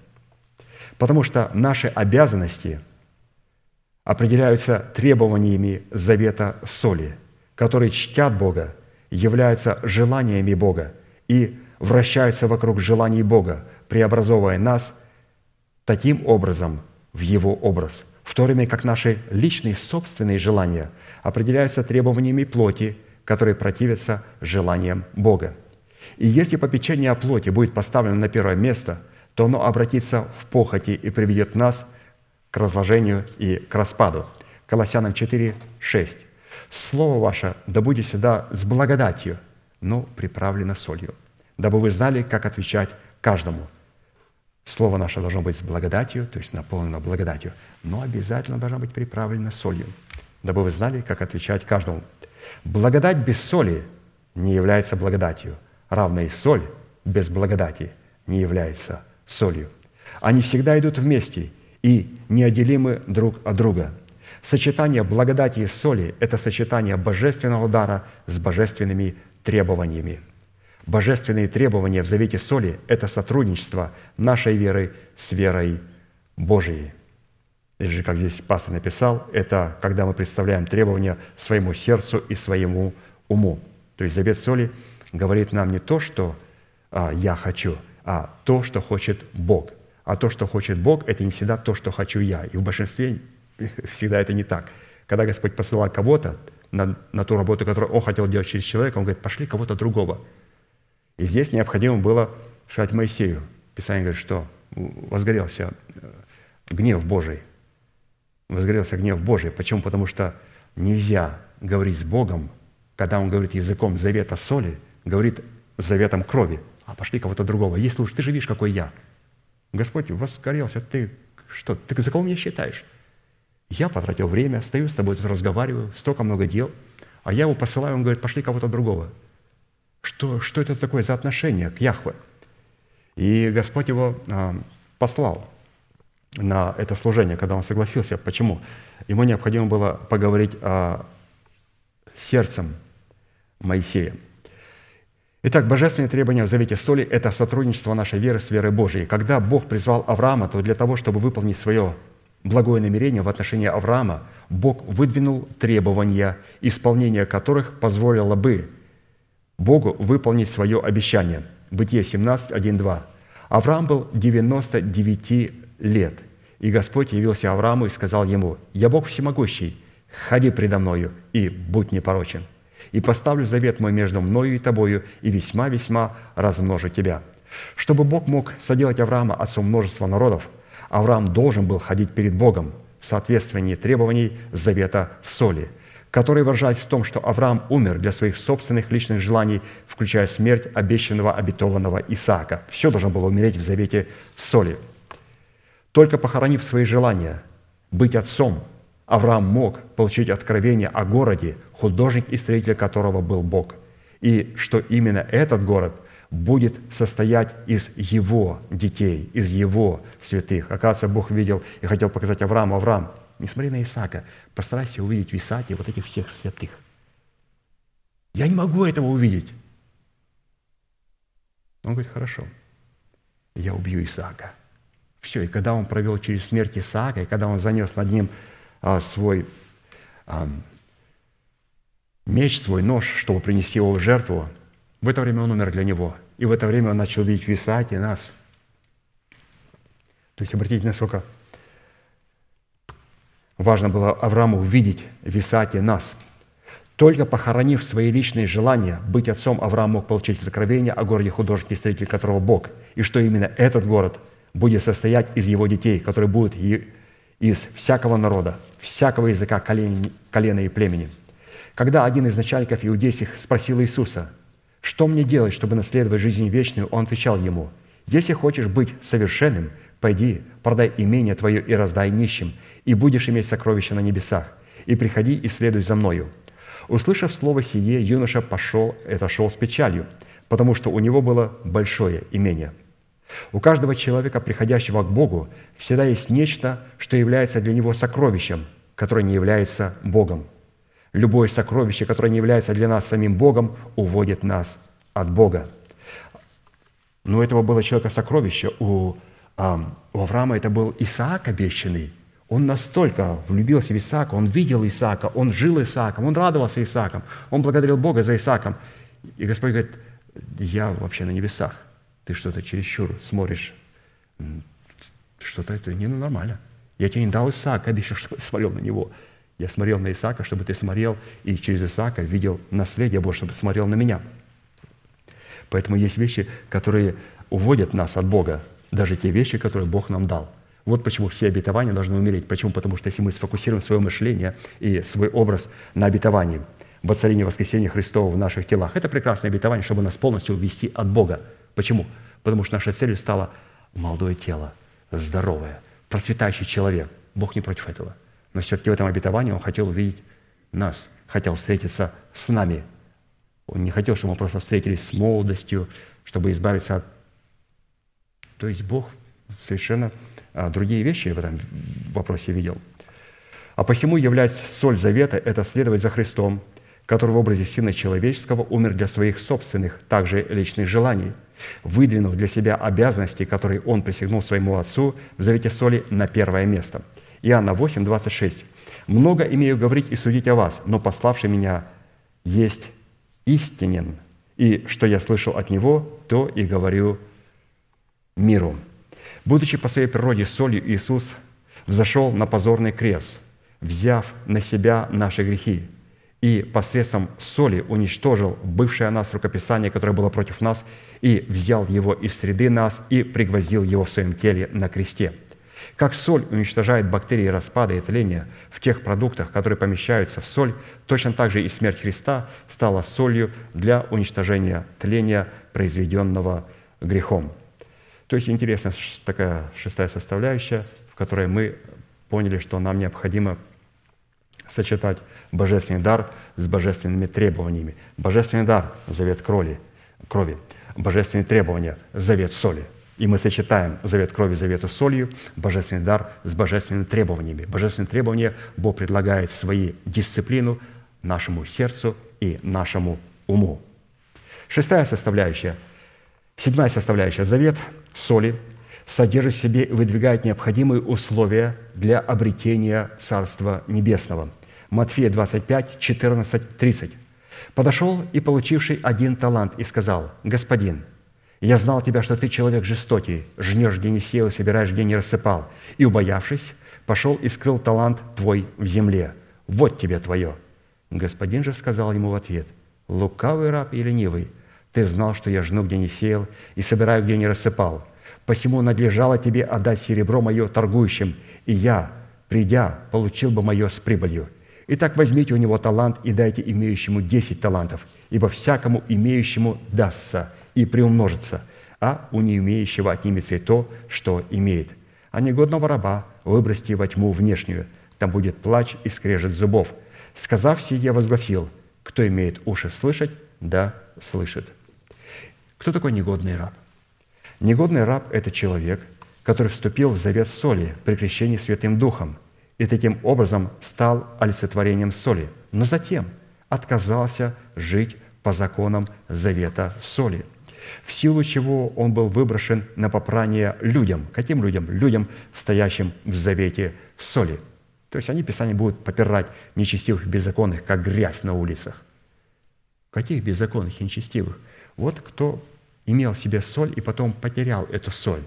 Потому что наши обязанности определяются требованиями завета соли, которые чтят Бога являются желаниями Бога и вращаются вокруг желаний Бога, преобразовывая нас таким образом в Его образ, в то время как наши личные собственные желания определяются требованиями плоти, которые противятся желаниям Бога. И если попечение о плоти будет поставлено на первое место, то оно обратится в похоти и приведет нас к разложению и к распаду. Колоссянам 4, 6. Слово ваше да будет всегда с благодатью, но приправлено солью, дабы вы знали, как отвечать каждому. Слово наше должно быть с благодатью, то есть наполнено благодатью, но обязательно должно быть приправлено солью, дабы вы знали, как отвечать каждому. Благодать без соли не является благодатью, равно и соль без благодати не является солью. Они всегда идут вместе и неотделимы друг от друга. Сочетание благодати и соли – это сочетание божественного дара с божественными требованиями – Божественные требования в завете соли – это сотрудничество нашей веры с верой Божией. Или же, как здесь пастор написал, это когда мы представляем требования своему сердцу и своему уму. То есть завет соли говорит нам не то, что а, я хочу, а то, что хочет Бог. А то, что хочет Бог, это не всегда то, что хочу я. И в большинстве (laughs) всегда это не так. Когда Господь посылал кого-то на, на ту работу, которую Он хотел делать через человека, Он говорит, пошли кого-то другого – и здесь необходимо было сказать Моисею. Писание говорит, что возгорелся э, гнев Божий. Возгорелся гнев Божий. Почему? Потому что нельзя говорить с Богом, когда Он говорит языком завета соли, говорит заветом крови. А пошли кого-то другого. Если уж ты же видишь, какой я. Господь возгорелся, ты что, ты за кого меня считаешь? Я потратил время, стою с тобой тут разговариваю, столько много дел, а я его посылаю, он говорит, пошли кого-то другого – что, что это такое за отношение к Яхве? И Господь его а, послал на это служение, когда он согласился. Почему? Ему необходимо было поговорить о сердцем Моисея. Итак, божественные требования в Завете Соли – это сотрудничество нашей веры с верой Божией. Когда Бог призвал Авраама, то для того, чтобы выполнить свое благое намерение в отношении Авраама, Бог выдвинул требования, исполнение которых позволило бы Богу выполнить свое обещание. Бытие 17, 1, 2. Авраам был 99 лет, и Господь явился Аврааму и сказал ему, «Я Бог всемогущий, ходи предо мною и будь непорочен, и поставлю завет мой между мною и тобою, и весьма-весьма размножу тебя». Чтобы Бог мог соделать Авраама отцом множества народов, Авраам должен был ходить перед Богом в соответствии требований завета соли – которые выражались в том, что Авраам умер для своих собственных личных желаний, включая смерть обещанного, обетованного Исаака. Все должно было умереть в завете соли. Только похоронив свои желания быть отцом, Авраам мог получить откровение о городе, художник и строитель которого был Бог, и что именно этот город будет состоять из его детей, из его святых. Оказывается, Бог видел и хотел показать Аврааму, Авраам, не смотри на Исаака, постарайся увидеть в Исааке вот этих всех святых. Я не могу этого увидеть. Он говорит, хорошо, я убью Исаака. Все, и когда он провел через смерть Исаака, и когда он занес над ним а, свой а, меч, свой нож, чтобы принести его в жертву, в это время он умер для него. И в это время он начал видеть в Исааке нас. То есть, обратите, насколько Важно было Аврааму увидеть Исааке нас. Только похоронив свои личные желания, быть отцом Авраам мог получить откровение о городе и строитель которого Бог, и что именно этот город будет состоять из его детей, которые будут из всякого народа, всякого языка, колена и племени. Когда один из начальников иудейских спросил Иисуса, «Что мне делать, чтобы наследовать жизнь вечную?» Он отвечал ему, «Если хочешь быть совершенным, пойди, продай имение твое и раздай нищим, и будешь иметь сокровища на небесах. И приходи и следуй за мною». Услышав слово сие, юноша пошел, это шел с печалью, потому что у него было большое имение. У каждого человека, приходящего к Богу, всегда есть нечто, что является для него сокровищем, которое не является Богом. Любое сокровище, которое не является для нас самим Богом, уводит нас от Бога. Но у этого было человека сокровище. У, а, у Авраама это был Исаак обещанный, он настолько влюбился в Исаака, он видел Исаака, он жил Исааком, он радовался Исааком, он благодарил Бога за Исааком. И Господь говорит, я вообще на небесах, ты что-то чересчур смотришь, что-то это не нормально. Я тебе не дал Исаака, обещал, чтобы смотрел на него. Я смотрел на Исаака, чтобы ты смотрел, и через Исаака видел наследие Божье, чтобы смотрел на меня. Поэтому есть вещи, которые уводят нас от Бога, даже те вещи, которые Бог нам дал – вот почему все обетования должны умереть. Почему? Потому что если мы сфокусируем свое мышление и свой образ на обетовании, воцарении воскресения Христова в наших телах, это прекрасное обетование, чтобы нас полностью увести от Бога. Почему? Потому что нашей целью стало молодое тело, здоровое, процветающий человек. Бог не против этого. Но все-таки в этом обетовании Он хотел увидеть нас, хотел встретиться с нами. Он не хотел, чтобы мы просто встретились с молодостью, чтобы избавиться от... То есть Бог совершенно а, другие вещи в этом вопросе видел. А посему являть соль завета – это следовать за Христом, который в образе Сына Человеческого умер для своих собственных, также личных желаний, выдвинув для себя обязанности, которые Он присягнул своему Отцу в завете соли на первое место. Иоанна 8, 26. «Много имею говорить и судить о вас, но пославший меня есть истинен, и что я слышал от Него, то и говорю миру». Будучи по своей природе солью, Иисус взошел на позорный крест, взяв на себя наши грехи, и посредством соли уничтожил бывшее о нас рукописание, которое было против нас, и взял его из среды нас и пригвоздил его в своем теле на кресте. Как соль уничтожает бактерии распада и тления в тех продуктах, которые помещаются в соль, точно так же и смерть Христа стала солью для уничтожения тления, произведенного грехом. То есть интересная такая шестая составляющая, в которой мы поняли, что нам необходимо сочетать божественный дар с божественными требованиями. Божественный дар – завет крови, крови. божественные требования – завет соли. И мы сочетаем завет крови, завету солью, божественный дар с божественными требованиями. Божественные требования Бог предлагает свои дисциплину нашему сердцу и нашему уму. Шестая составляющая – Седьмая составляющая. Завет соли содержит в себе и выдвигает необходимые условия для обретения Царства Небесного. Матфея 25, 14, 30. «Подошел и получивший один талант и сказал, «Господин, я знал тебя, что ты человек жестокий, жнешь, где не сел, и собираешь, где не рассыпал. И, убоявшись, пошел и скрыл талант твой в земле. Вот тебе твое». Господин же сказал ему в ответ, «Лукавый раб и ленивый, ты знал, что я жну, где не сеял, и собираю, где не рассыпал. Посему надлежало тебе отдать серебро мое торгующим, и я, придя, получил бы мое с прибылью. Итак, возьмите у него талант и дайте имеющему десять талантов, ибо всякому имеющему дастся и приумножится, а у не имеющего отнимется и то, что имеет. А негодного раба выбросьте во тьму внешнюю, там будет плач и скрежет зубов. Сказав сие, я возгласил, кто имеет уши слышать, да слышит. Кто такой негодный раб? Негодный раб – это человек, который вступил в завет соли при крещении Святым Духом и таким образом стал олицетворением соли, но затем отказался жить по законам завета соли, в силу чего он был выброшен на попрание людям. Каким людям? Людям, стоящим в завете соли. То есть они, Писание, будут попирать нечестивых беззаконных, как грязь на улицах. Каких беззаконных и нечестивых? Вот кто имел в себе соль и потом потерял эту соль,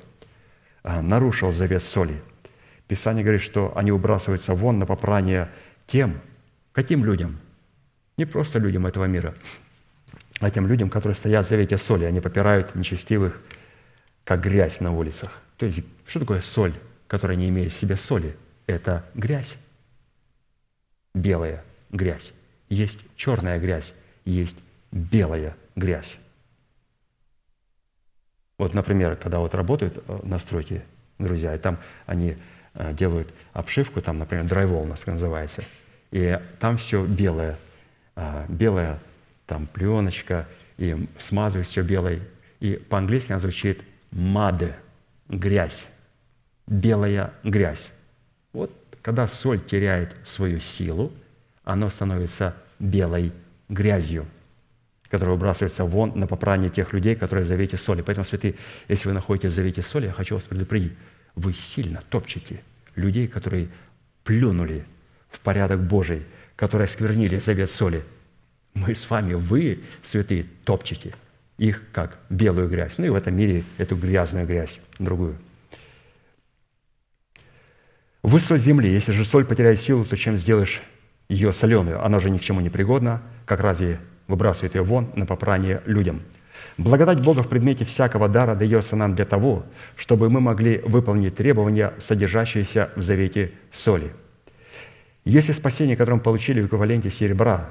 а, нарушил завет соли. Писание говорит, что они выбрасываются вон на попрание тем, каким людям? Не просто людям этого мира, а тем людям, которые стоят в завете соли. Они попирают нечестивых, как грязь на улицах. То есть, что такое соль, которая не имеет в себе соли? Это грязь. Белая грязь. Есть черная грязь, есть белая грязь. Вот, например, когда вот работают э, на стройке друзья, и там они делают обшивку, там, например, драйвол у нас называется, и там все белое, а, белая там пленочка, и смазывают все белой. И по-английски она звучит mud, грязь, белая грязь. Вот когда соль теряет свою силу, она становится белой грязью – которая выбрасывается вон на попрание тех людей, которые в завете соли. Поэтому, святые, если вы находитесь в завете соли, я хочу вас предупредить, вы сильно топчете людей, которые плюнули в порядок Божий, которые сквернили завет соли. Мы с вами, вы, святые, топчете их как белую грязь. Ну и в этом мире эту грязную грязь, другую. Вы соль земли. Если же соль потеряет силу, то чем сделаешь ее соленую? Она же ни к чему не пригодна, как разве выбрасывает ее вон на попрание людям. Благодать Бога в предмете всякого дара дается нам для того, чтобы мы могли выполнить требования, содержащиеся в завете соли. Если спасение, которое мы получили в эквиваленте серебра,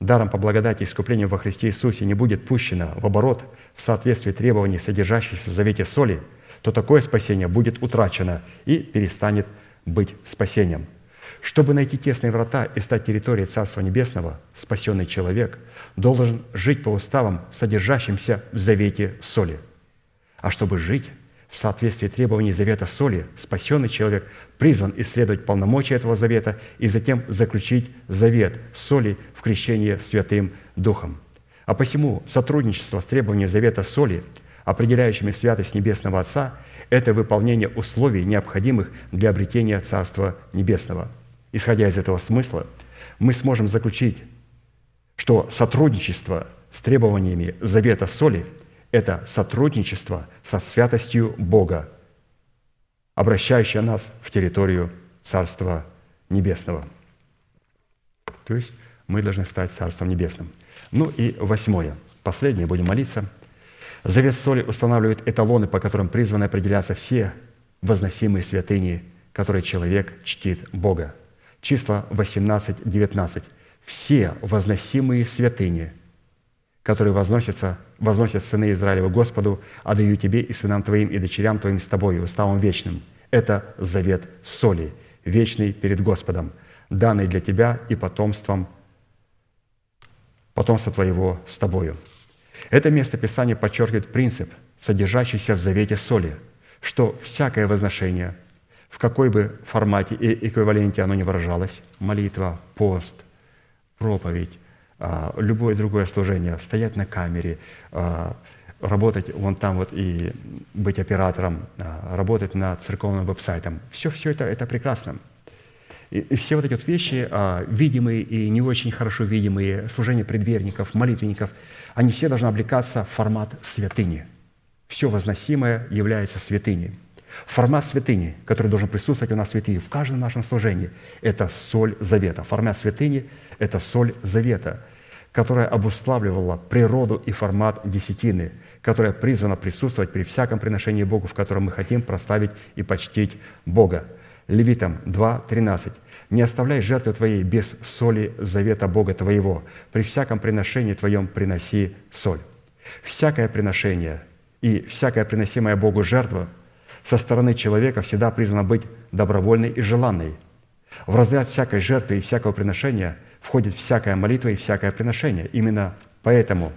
даром по благодати и искуплению во Христе Иисусе не будет пущено в оборот в соответствии требований, содержащихся в завете соли, то такое спасение будет утрачено и перестанет быть спасением. Чтобы найти тесные врата и стать территорией Царства Небесного, спасенный человек должен жить по уставам, содержащимся в завете соли. А чтобы жить в соответствии требований завета соли, спасенный человек призван исследовать полномочия этого завета и затем заключить завет соли в крещении Святым Духом. А посему сотрудничество с требованием завета соли, определяющими святость Небесного Отца, это выполнение условий, необходимых для обретения Царства Небесного. Исходя из этого смысла, мы сможем заключить, что сотрудничество с требованиями завета соли – это сотрудничество со святостью Бога, обращающее нас в территорию Царства Небесного. То есть мы должны стать Царством Небесным. Ну и восьмое, последнее, будем молиться. Завет соли устанавливает эталоны, по которым призваны определяться все возносимые святыни, которые человек чтит Бога. Числа 18-19. Все возносимые святыни – которые возносятся, возносят сыны Израилева Господу, отдаю тебе и сынам твоим, и дочерям твоим с тобою, уставом вечным. Это завет соли, вечный перед Господом, данный для тебя и потомством, потомства твоего с тобою. Это место Писания подчеркивает принцип, содержащийся в завете соли, что всякое возношение, в какой бы формате и эквиваленте оно ни выражалось, молитва, пост, проповедь, а, любое другое служение, стоять на камере, а, работать вон там вот и быть оператором, а, работать над церковным веб-сайтом. Все, все это, это прекрасно. И, все вот эти вот вещи, видимые и не очень хорошо видимые, служение предверников, молитвенников, они все должны облекаться в формат святыни. Все возносимое является святыней. Формат святыни, который должен присутствовать у нас в святыне в каждом нашем служении, это соль завета. Формат святыни – это соль завета, которая обуславливала природу и формат десятины, которая призвана присутствовать при всяком приношении Богу, в котором мы хотим проставить и почтить Бога. Левитам 2.13. «Не оставляй жертвы твоей без соли завета Бога твоего. При всяком приношении твоем приноси соль». Всякое приношение и всякая приносимая Богу жертва со стороны человека всегда призвана быть добровольной и желанной. В разряд всякой жертвы и всякого приношения входит всякая молитва и всякое приношение. Именно поэтому,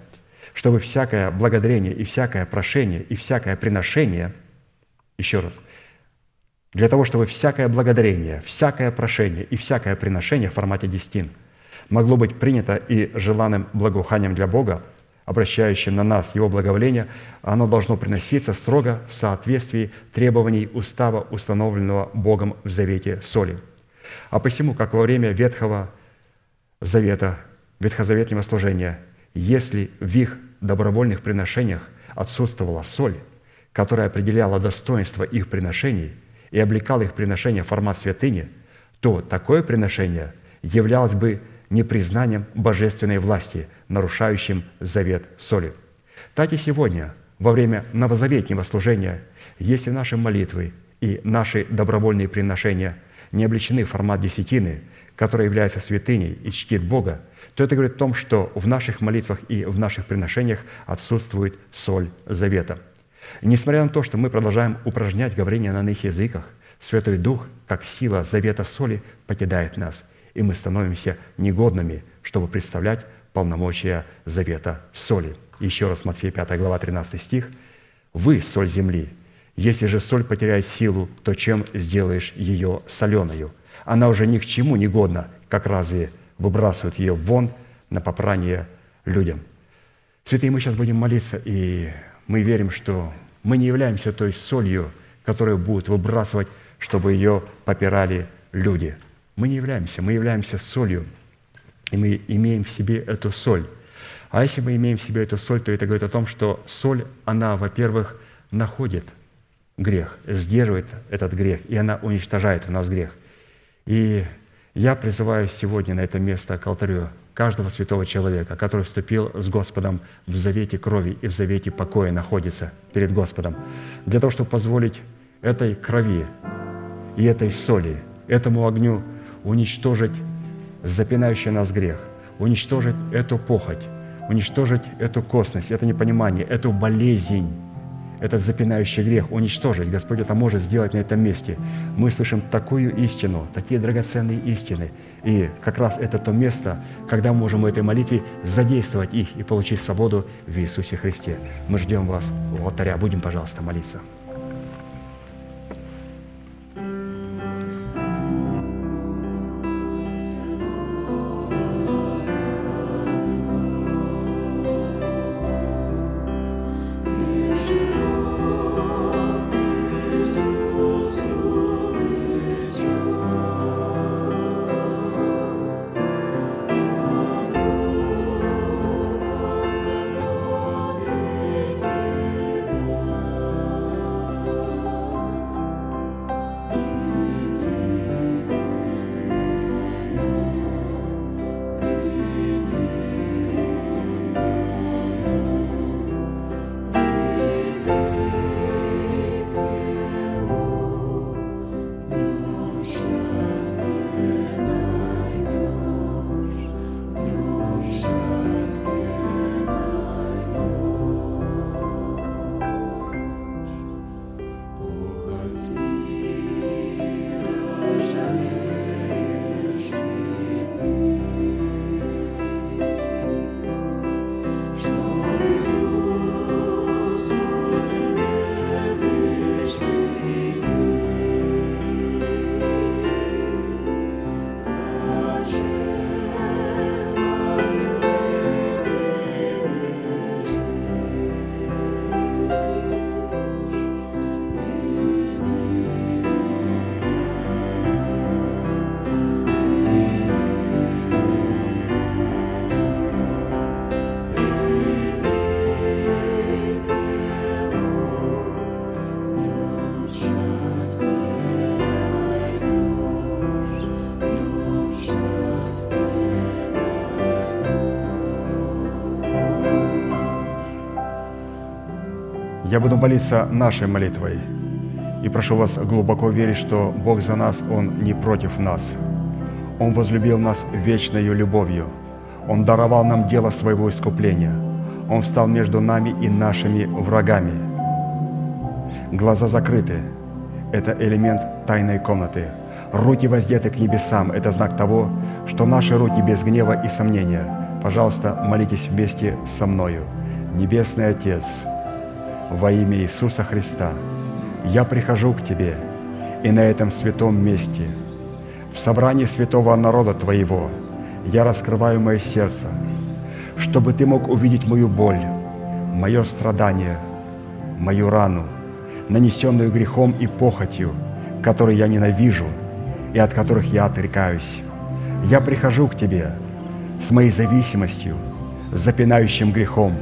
чтобы всякое благодарение и всякое прошение и всякое приношение, еще раз, для того, чтобы всякое благодарение, всякое прошение и всякое приношение в формате десятин могло быть принято и желанным благоуханием для Бога, обращающим на нас Его благоволение, оно должно приноситься строго в соответствии требований устава, установленного Богом в завете соли. А посему, как во время Ветхого Завета, ветхозаветнего служения, если в их добровольных приношениях отсутствовала соль, которая определяла достоинство их приношений и облекала их приношения в формат святыни, то такое приношение являлось бы непризнанием божественной власти, нарушающим завет соли. Так и сегодня, во время новозаветнего служения, если наши молитвы и наши добровольные приношения не облечены в формат десятины, которая является святыней и чтит Бога, то это говорит о том, что в наших молитвах и в наших приношениях отсутствует соль завета. Несмотря на то, что мы продолжаем упражнять говорение на иных языках, Святой Дух, как сила завета соли, покидает нас – и мы становимся негодными, чтобы представлять полномочия завета соли. Еще раз, Матфея 5 глава 13 стих. «Вы – соль земли. Если же соль потеряет силу, то чем сделаешь ее соленою? Она уже ни к чему не годна, как разве выбрасывают ее вон на попрание людям». Святые, мы сейчас будем молиться, и мы верим, что мы не являемся той солью, которую будут выбрасывать, чтобы ее попирали люди – мы не являемся, мы являемся солью, и мы имеем в себе эту соль. А если мы имеем в себе эту соль, то это говорит о том, что соль, она, во-первых, находит грех, сдерживает этот грех, и она уничтожает у нас грех. И я призываю сегодня на это место к алтарю каждого святого человека, который вступил с Господом в завете крови и в завете покоя находится перед Господом, для того, чтобы позволить этой крови и этой соли, этому огню уничтожить запинающий нас грех, уничтожить эту похоть, уничтожить эту косность, это непонимание, эту болезнь, этот запинающий грех уничтожить. Господь это может сделать на этом месте. Мы слышим такую истину, такие драгоценные истины. И как раз это то место, когда можем в этой молитве задействовать их и получить свободу в Иисусе Христе. Мы ждем вас у алтаря. Будем, пожалуйста, молиться. Я буду молиться нашей молитвой. И прошу вас глубоко верить, что Бог за нас, Он не против нас. Он возлюбил нас вечною любовью. Он даровал нам дело своего искупления. Он встал между нами и нашими врагами. Глаза закрыты. Это элемент тайной комнаты. Руки воздеты к небесам. Это знак того, что наши руки без гнева и сомнения. Пожалуйста, молитесь вместе со мною. Небесный Отец – во имя Иисуса Христа, я прихожу к Тебе и на этом святом месте, в собрании святого народа Твоего, я раскрываю мое сердце, чтобы Ты мог увидеть мою боль, мое страдание, мою рану, нанесенную грехом и похотью, которые я ненавижу и от которых я отрекаюсь. Я прихожу к Тебе с моей зависимостью, запинающим грехом,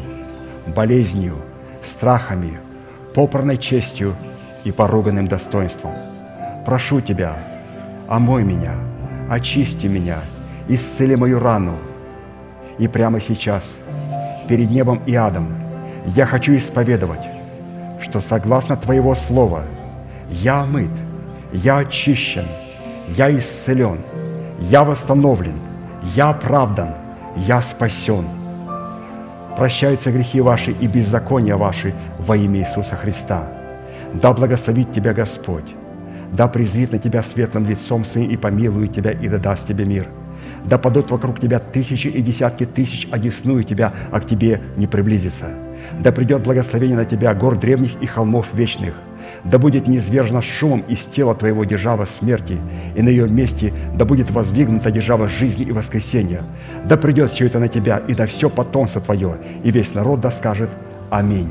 болезнью – страхами, попранной честью и поруганным достоинством. Прошу Тебя, омой меня, очисти меня, исцели мою рану. И прямо сейчас, перед небом и адом, я хочу исповедовать, что согласно Твоего Слова я омыт, я очищен, я исцелен, я восстановлен, я оправдан, я спасен – прощаются грехи ваши и беззакония ваши во имя Иисуса Христа. Да благословит тебя Господь, да презрит на тебя светлым лицом своим и помилует тебя и да даст тебе мир. Да падут вокруг тебя тысячи и десятки тысяч, одесную тебя, а к тебе не приблизится. Да придет благословение на тебя гор древних и холмов вечных, да будет низвержена шумом из тела твоего держава смерти, и на ее месте да будет воздвигнута держава жизни и воскресения. Да придет все это на тебя и на все потомство твое, и весь народ да скажет Аминь.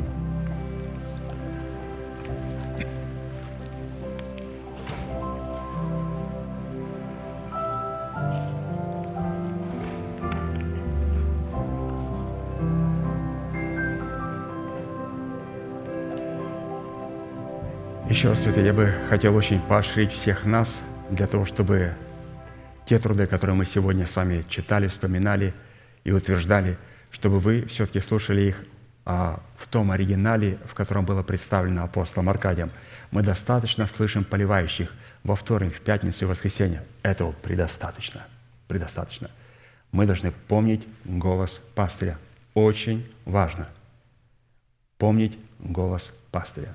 Еще раз, святые, я бы хотел очень поощрить всех нас для того, чтобы те труды, которые мы сегодня с вами читали, вспоминали и утверждали, чтобы вы все-таки слушали их а, в том оригинале, в котором было представлено апостолом Аркадием. Мы достаточно слышим поливающих во вторник, в пятницу и воскресенье. Этого предостаточно. Предостаточно. Мы должны помнить голос пастыря. Очень важно. помнить голос пастыря.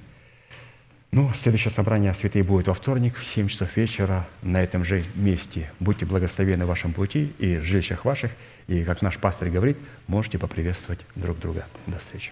Ну, следующее собрание святые будет во вторник в 7 часов вечера на этом же месте. Будьте благословены в вашем пути и в жилищах ваших. И, как наш пастор говорит, можете поприветствовать друг друга. До встречи.